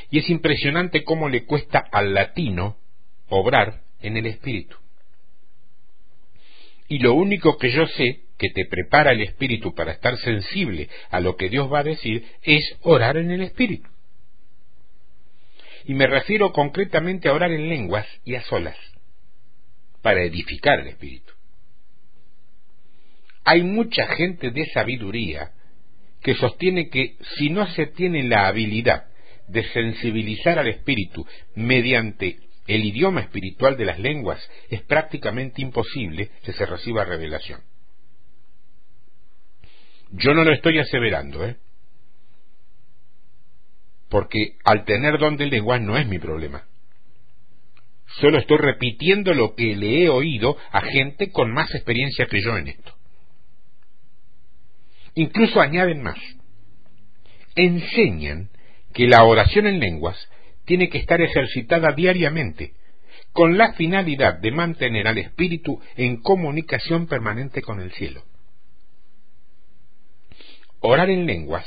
Y es impresionante cómo le cuesta al latino obrar en el espíritu. Y lo único que yo sé que te prepara el espíritu para estar sensible a lo que Dios va a decir es orar en el espíritu. Y me refiero concretamente a orar en lenguas y a solas, para edificar el espíritu. Hay mucha gente de sabiduría que sostiene que si no se tiene la habilidad de sensibilizar al espíritu mediante el idioma espiritual de las lenguas, es prácticamente imposible que se reciba revelación. Yo no lo estoy aseverando, ¿eh? Porque al tener don de lenguas no es mi problema. Solo estoy repitiendo lo que le he oído a gente con más experiencia que yo en esto. Incluso añaden más. Enseñan que la oración en lenguas tiene que estar ejercitada diariamente, con la finalidad de mantener al espíritu en comunicación permanente con el cielo. Orar en lenguas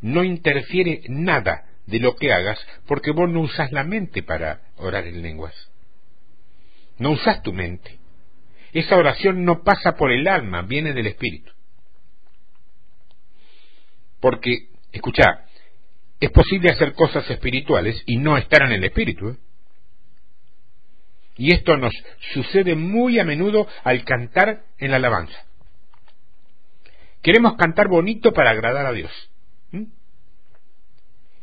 no interfiere nada de lo que hagas porque vos no usas la mente para orar en lenguas. No usas tu mente. Esa oración no pasa por el alma, viene del espíritu. Porque, escucha, es posible hacer cosas espirituales y no estar en el espíritu. ¿eh? Y esto nos sucede muy a menudo al cantar en la alabanza. Queremos cantar bonito para agradar a Dios.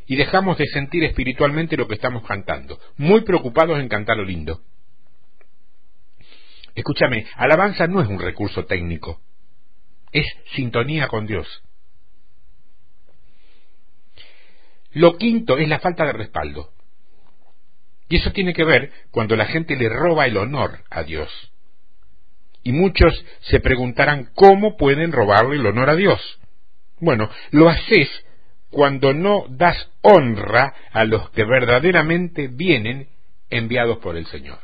Y dejamos de sentir espiritualmente lo que estamos cantando, muy preocupados en cantar lo lindo. Escúchame, alabanza no es un recurso técnico, es sintonía con Dios. Lo quinto es la falta de respaldo. Y eso tiene que ver cuando la gente le roba el honor a Dios. Y muchos se preguntarán cómo pueden robarle el honor a Dios. Bueno, lo haces cuando no das honra a los que verdaderamente vienen enviados por el Señor.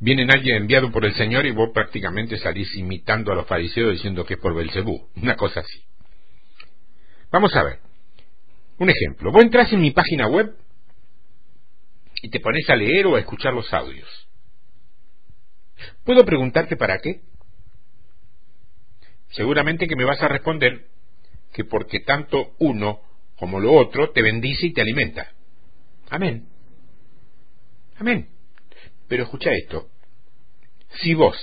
Vienen alguien enviado por el Señor y vos prácticamente salís imitando a los fariseos diciendo que es por Belcebú, una cosa así. Vamos a ver. Un ejemplo, vos entras en mi página web y te pones a leer o a escuchar los audios. ¿Puedo preguntarte para qué? Seguramente que me vas a responder que porque tanto uno como lo otro te bendice y te alimenta. Amén. Amén. Pero escucha esto. Si vos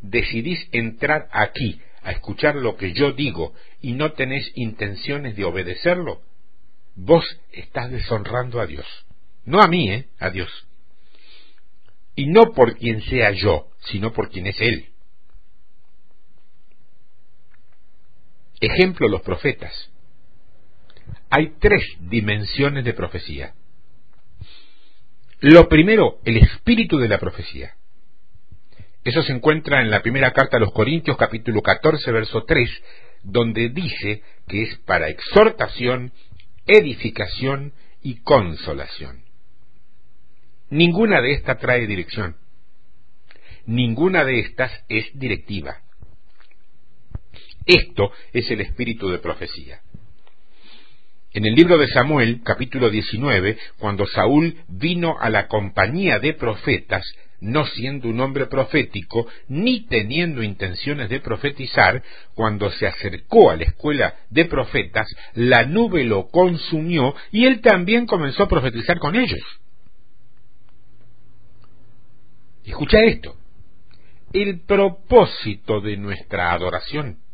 decidís entrar aquí a escuchar lo que yo digo y no tenés intenciones de obedecerlo, vos estás deshonrando a Dios. No a mí, ¿eh? A Dios. Y no por quien sea yo, sino por quien es Él. Ejemplo, los profetas. Hay tres dimensiones de profecía. Lo primero, el espíritu de la profecía. Eso se encuentra en la primera carta a los Corintios capítulo 14 verso 3, donde dice que es para exhortación, edificación y consolación. Ninguna de estas trae dirección. Ninguna de estas es directiva. Esto es el espíritu de profecía. En el libro de Samuel, capítulo 19, cuando Saúl vino a la compañía de profetas, no siendo un hombre profético, ni teniendo intenciones de profetizar, cuando se acercó a la escuela de profetas, la nube lo consumió y él también comenzó a profetizar con ellos. Escucha esto. El propósito de nuestra adoración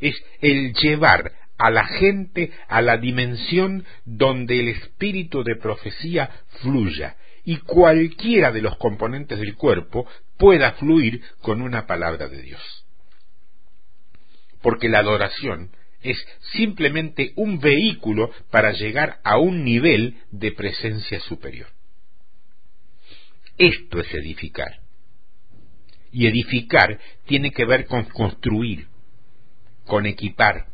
es el llevar a la gente a la dimensión donde el espíritu de profecía fluya y cualquiera de los componentes del cuerpo pueda fluir con una palabra de Dios. Porque la adoración es simplemente un vehículo para llegar a un nivel de presencia superior. Esto es edificar. Y edificar tiene que ver con construir, con equipar,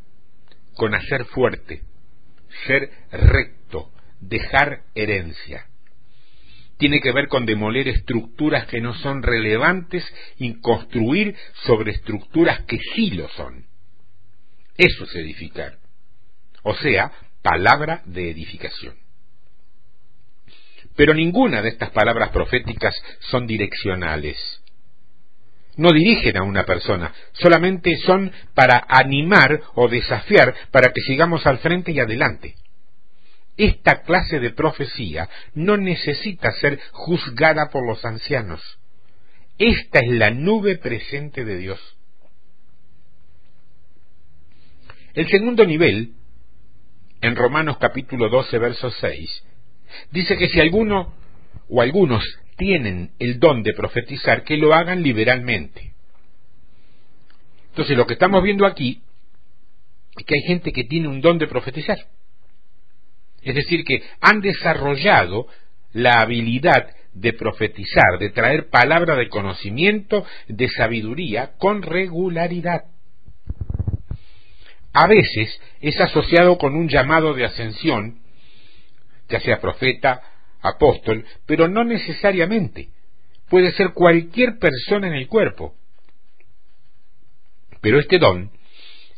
con hacer fuerte, ser recto, dejar herencia. Tiene que ver con demoler estructuras que no son relevantes y construir sobre estructuras que sí lo son. Eso es edificar. O sea, palabra de edificación. Pero ninguna de estas palabras proféticas son direccionales no dirigen a una persona, solamente son para animar o desafiar para que sigamos al frente y adelante. Esta clase de profecía no necesita ser juzgada por los ancianos. Esta es la nube presente de Dios. El segundo nivel, en Romanos capítulo 12, verso 6, dice que si alguno o algunos tienen el don de profetizar, que lo hagan liberalmente. Entonces lo que estamos viendo aquí es que hay gente que tiene un don de profetizar. Es decir, que han desarrollado la habilidad de profetizar, de traer palabra de conocimiento, de sabiduría, con regularidad. A veces es asociado con un llamado de ascensión, ya sea profeta, apóstol, pero no necesariamente. Puede ser cualquier persona en el cuerpo. Pero este don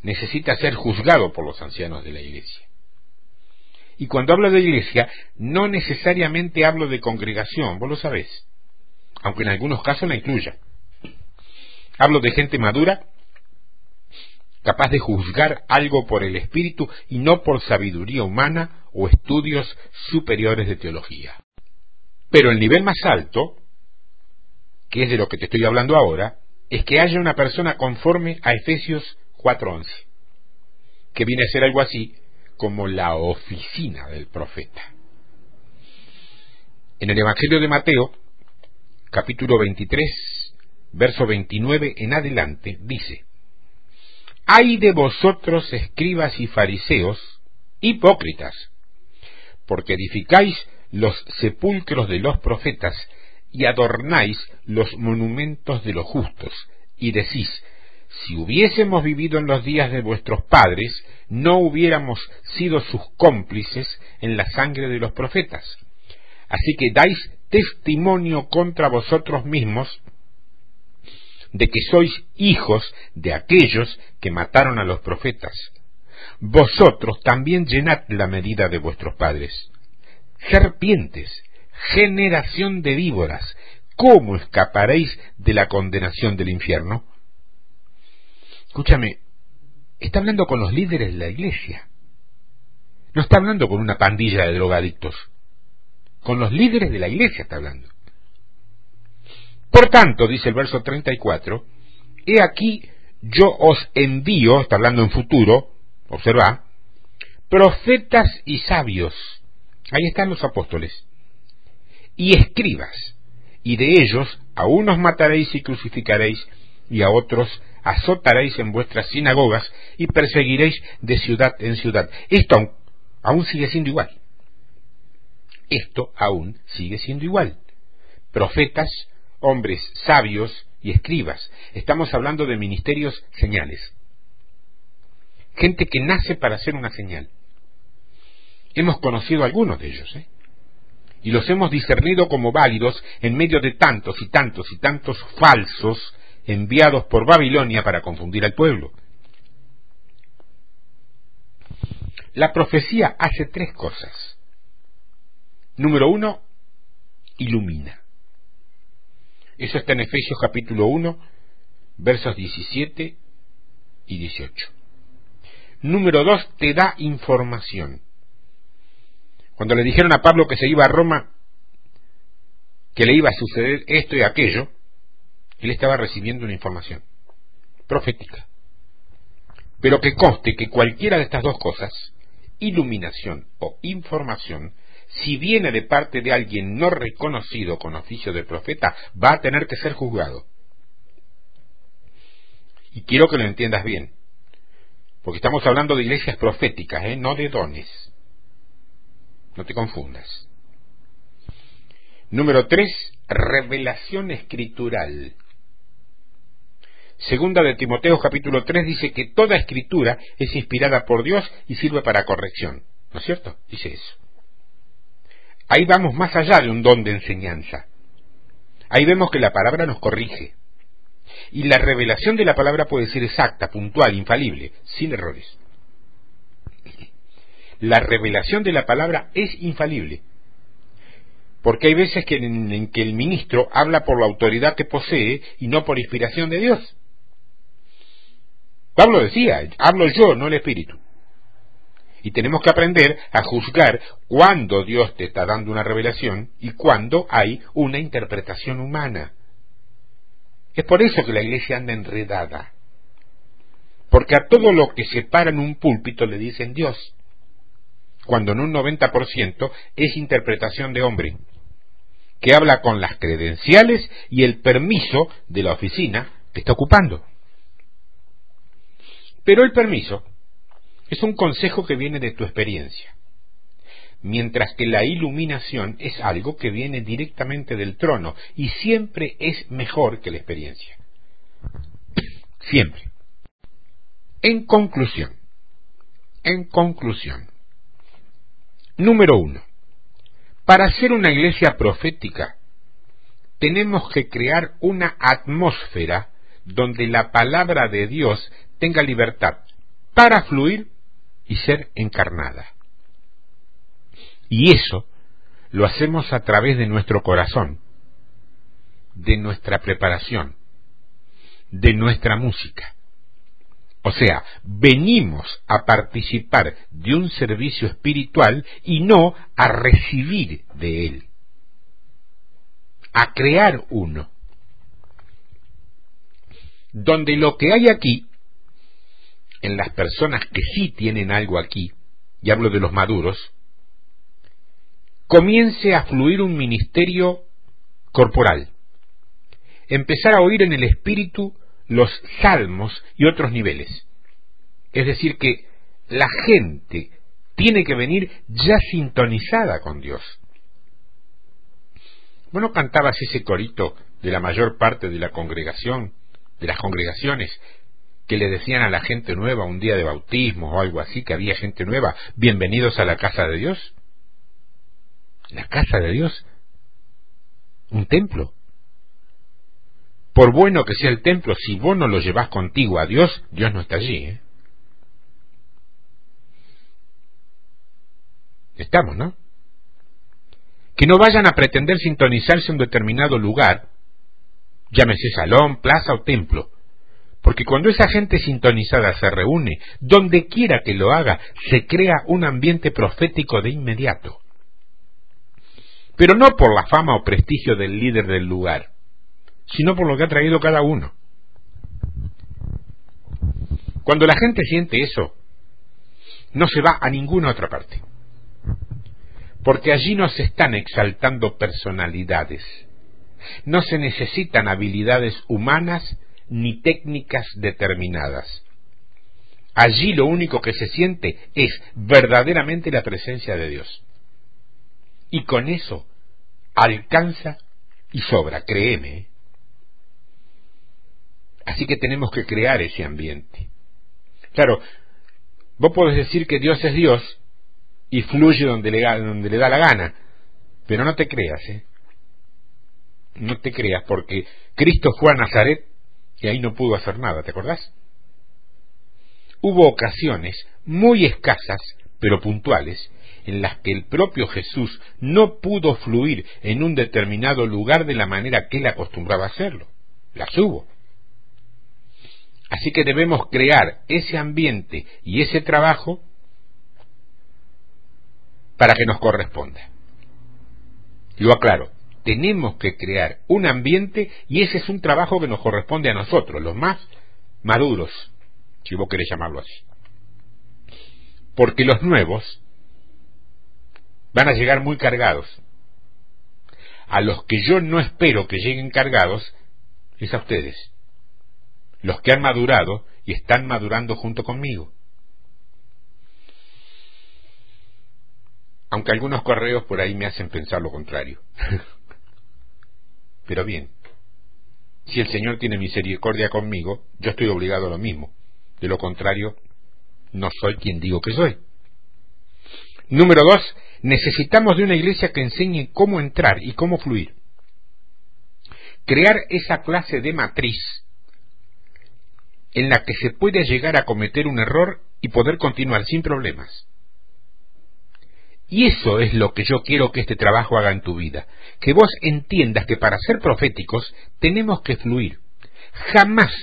necesita ser juzgado por los ancianos de la iglesia. Y cuando hablo de iglesia, no necesariamente hablo de congregación, vos lo sabés, aunque en algunos casos la incluya. Hablo de gente madura, capaz de juzgar algo por el espíritu y no por sabiduría humana o estudios superiores de teología. Pero el nivel más alto, que es de lo que te estoy hablando ahora, es que haya una persona conforme a Efesios 4.11, que viene a ser algo así como la oficina del profeta. En el Evangelio de Mateo, capítulo 23, verso 29 en adelante, dice, Hay de vosotros escribas y fariseos, hipócritas, porque edificáis los sepulcros de los profetas y adornáis los monumentos de los justos, y decís, si hubiésemos vivido en los días de vuestros padres, no hubiéramos sido sus cómplices en la sangre de los profetas. Así que dais testimonio contra vosotros mismos de que sois hijos de aquellos que mataron a los profetas. Vosotros también llenad la medida de vuestros padres serpientes, generación de víboras, ¿cómo escaparéis de la condenación del infierno? Escúchame, está hablando con los líderes de la iglesia. No está hablando con una pandilla de drogadictos. Con los líderes de la iglesia está hablando. Por tanto, dice el verso 34, he aquí yo os envío, está hablando en futuro, observa, profetas y sabios Ahí están los apóstoles. Y escribas, y de ellos a unos mataréis y crucificaréis, y a otros azotaréis en vuestras sinagogas y perseguiréis de ciudad en ciudad. Esto aún, sigue siendo igual. Esto aún sigue siendo igual. Profetas, hombres sabios y escribas. Estamos hablando de ministerios señales. Gente que nace para hacer una señal. Hemos conocido algunos de ellos, ¿eh? y los hemos discernido como válidos en medio de tantos y tantos y tantos falsos enviados por Babilonia para confundir al pueblo. La profecía hace tres cosas. Número uno, ilumina. Eso está en Efesios capítulo 1, versos 17 y 18. Número 2, te da información. Cuando le dijeron a Pablo que se iba a Roma, que le iba a suceder esto y aquello, él estaba recibiendo una información profética. Pero que conste que cualquiera de estas dos cosas, iluminación o información, si viene de parte de alguien no reconocido con oficio de profeta, va a tener que ser juzgado. Y quiero que lo entiendas bien, porque estamos hablando de iglesias proféticas, ¿eh? no de dones. No te confundas. Número 3. Revelación escritural. Segunda de Timoteo capítulo 3 dice que toda escritura es inspirada por Dios y sirve para corrección. ¿No es cierto? Dice eso. Ahí vamos más allá de un don de enseñanza. Ahí vemos que la palabra nos corrige. Y la revelación de la palabra puede ser exacta, puntual, infalible, sin errores. La revelación de la palabra es infalible. Porque hay veces que en, que el ministro habla por la autoridad que posee y no por inspiración de Dios. Pablo decía, hablo yo, no el Espíritu. Y tenemos que aprender a juzgar cuándo Dios te está dando una revelación y cuándo hay una interpretación humana. Es por eso que la iglesia anda enredada. Porque a todo lo que se para en un púlpito le dicen Dios, cuando en un 90% es interpretación de hombre, que habla con las credenciales y el permiso de la oficina que está ocupando. Pero el permiso es un consejo que viene de tu experiencia, mientras que la iluminación es algo que viene directamente del trono y siempre es mejor que la experiencia. Siempre. En conclusión, en conclusión, número uno, para ser una iglesia profética, tenemos que crear una atmósfera donde la palabra de Dios tenga libertad para fluir y ser encarnada. Y eso lo hacemos a través de nuestro corazón, de nuestra preparación, de nuestra música. O sea, venimos a participar de un servicio espiritual y no a recibir de él, a crear uno, donde lo que hay aquí en las personas que sí tienen algo aquí, y hablo de los maduros, comience a fluir un ministerio corporal. Empezar a oír en el espíritu los salmos y otros niveles. Es decir, que la gente tiene que venir ya sintonizada con Dios. Bueno, cantabas ese corito de la mayor parte de la congregación, de las congregaciones, que le decían a la gente nueva un día de bautismo o algo así, que había gente nueva, bienvenidos a la casa de Dios. La casa de Dios, un templo. Por bueno que sea el templo, si vos no lo llevas contigo a Dios, Dios no está allí. ¿eh? Estamos, ¿no? Que no vayan a pretender sintonizarse en un determinado lugar, llámese salón, plaza o templo, porque cuando esa gente sintonizada se reúne, donde quiera que lo haga, se crea un ambiente profético de inmediato. Pero no por la fama o prestigio del líder del lugar, sino por lo que ha traído cada uno. Cuando la gente siente eso, no se va a ninguna otra parte. Porque allí no se están exaltando personalidades. No se necesitan habilidades humanas ni técnicas determinadas. Allí lo único que se siente es verdaderamente la presencia de Dios. Y con eso alcanza y sobra, créeme. Así que tenemos que crear ese ambiente. Claro, vos podés decir que Dios es Dios y fluye donde le, donde le da la gana, pero no te creas, ¿eh? No te creas, porque Cristo fue a Nazaret y ahí no pudo hacer nada, ¿te acordás? Hubo ocasiones muy escasas pero puntuales, en las que el propio Jesús no pudo fluir en un determinado lugar de la manera que él acostumbraba a hacerlo. Las hubo. Así que debemos crear ese ambiente y ese trabajo para que nos corresponda. Lo aclaro, tenemos que crear un ambiente y ese es un trabajo que nos corresponde a nosotros, los más maduros, si vos querés llamarlo así. Porque los nuevos van a llegar muy cargados. A los que yo no espero que lleguen cargados es a ustedes, los que han madurado y están madurando junto conmigo. Aunque algunos correos por ahí me hacen pensar lo contrario. Pero bien, si el Señor tiene misericordia conmigo, yo estoy obligado a lo mismo. De lo contrario, no soy quien digo que soy. Número dos, necesitamos de una iglesia que enseñe cómo entrar y cómo fluir. Crear esa clase de matriz en la que se puede llegar a cometer un error y poder continuar sin problemas. Y eso es lo que yo quiero que este trabajo haga en tu vida. Que vos entiendas que para ser proféticos tenemos que fluir. Jamás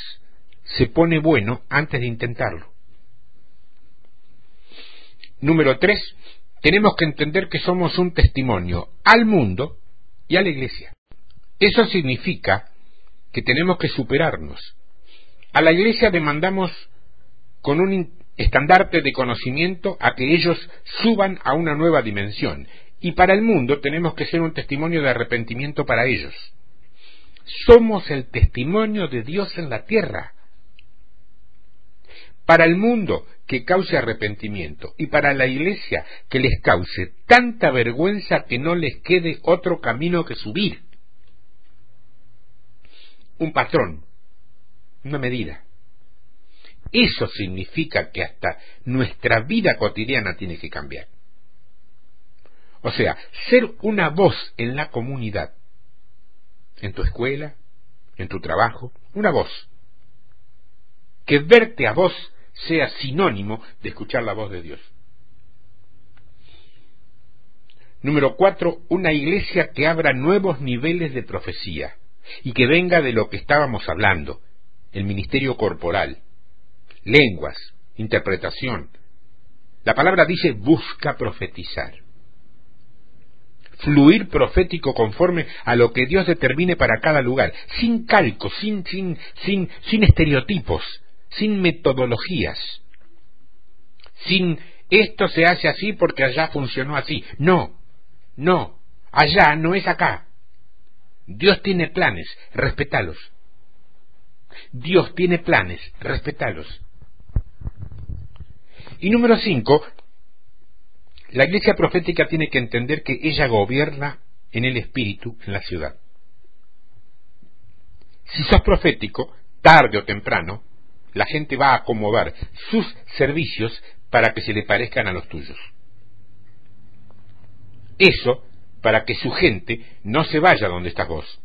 se pone bueno antes de intentarlo. Número tres, tenemos que entender que somos un testimonio al mundo y a la iglesia. Eso significa que tenemos que superarnos. A la iglesia demandamos con un estandarte de conocimiento a que ellos suban a una nueva dimensión. Y para el mundo tenemos que ser un testimonio de arrepentimiento para ellos. Somos el testimonio de Dios en la tierra. Para el mundo que cause arrepentimiento y para la iglesia que les cause tanta vergüenza que no les quede otro camino que subir. Un patrón, una medida. Eso significa que hasta nuestra vida cotidiana tiene que cambiar. O sea, ser una voz en la comunidad, en tu escuela, en tu trabajo, una voz. Que verte a vos sea sinónimo de escuchar la voz de Dios. Número cuatro, una iglesia que abra nuevos niveles de profecía y que venga de lo que estábamos hablando, el ministerio corporal, lenguas, interpretación. La palabra dice busca profetizar. Fluir profético conforme a lo que Dios determine para cada lugar, sin calcos, sin, sin, sin, sin estereotipos, sin metodologías, sin esto se hace así porque allá funcionó así. No, no, allá no es acá. Dios tiene planes, respetalos. Dios tiene planes, respetalos. Y número cinco, la iglesia profética tiene que entender que ella gobierna en el espíritu en la ciudad. Si sos profético, tarde o temprano, la gente va a acomodar sus servicios para que se le parezcan a los tuyos. Eso para que su gente no se vaya donde estás vos.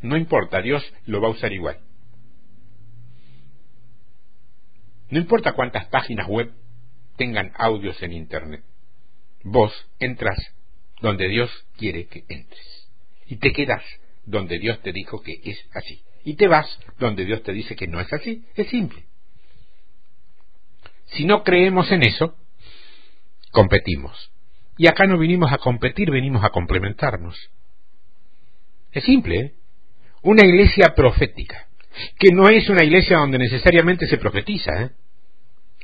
No importa, Dios lo va a usar igual. No importa cuántas páginas web tengan audios en Internet. Vos entras donde Dios quiere que entres. Y te quedas donde Dios te dijo que es así. Y te vas donde Dios te dice que no es así. Es simple. Si no creemos en eso, competimos. Y acá no vinimos a competir, venimos a complementarnos. Es simple, ¿eh? Una iglesia profética, que no es una iglesia donde necesariamente se profetiza, ¿eh?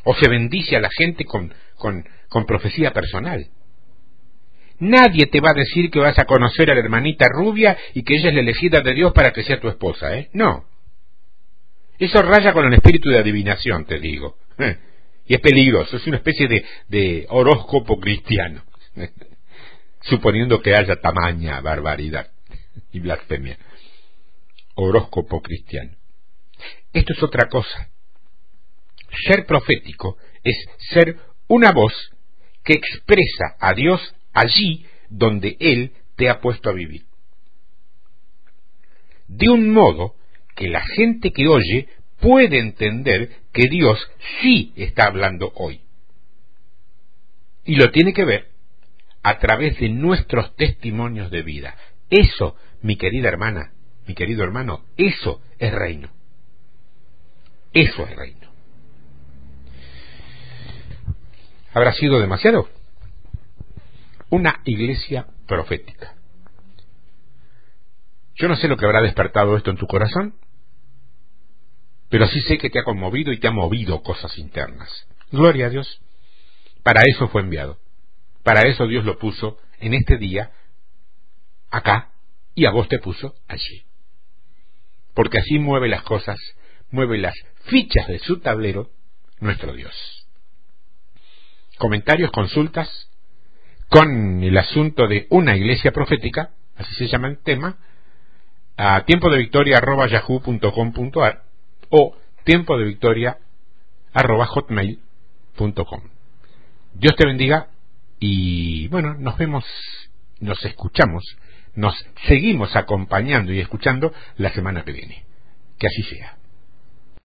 O se bendice a la gente con, con, profecía personal. Nadie te va a decir que vas a conocer a la hermanita rubia y que ella es la elegida de Dios para que sea tu esposa, ¿eh? No. Eso raya con el espíritu de adivinación, te digo. ¿eh? Y es peligroso, es una especie de, de horóscopo cristiano. Suponiendo que haya tamaña barbaridad y blasfemia. Horóscopo cristiano. Esto es otra cosa. Ser profético es ser una voz que expresa a Dios allí donde Él te ha puesto a vivir. De un modo que la gente que oye puede entender que Dios sí está hablando hoy. Y lo tiene que ver a través de nuestros testimonios de vida. Eso, mi querida hermana, mi querido hermano, eso es reino. Eso es reino. ¿Habrá sido demasiado? Una iglesia profética. Yo no sé lo que habrá despertado esto en tu corazón, pero sí sé que te ha conmovido y te ha movido cosas internas. Gloria a Dios. Para eso fue enviado. Para eso Dios lo puso en este día, acá, y a vos te puso allí. Porque así mueve las cosas, mueve las fichas de su tablero, nuestro Dios. Comentarios, consultas, con el asunto de una iglesia profética, así se llama el tema, a tiempo de victoria yahoo.com.ar o tiempo de victoria hotmail.com. Dios te bendiga y bueno, nos vemos, nos escuchamos, nos seguimos acompañando y escuchando la semana que viene. Que así sea.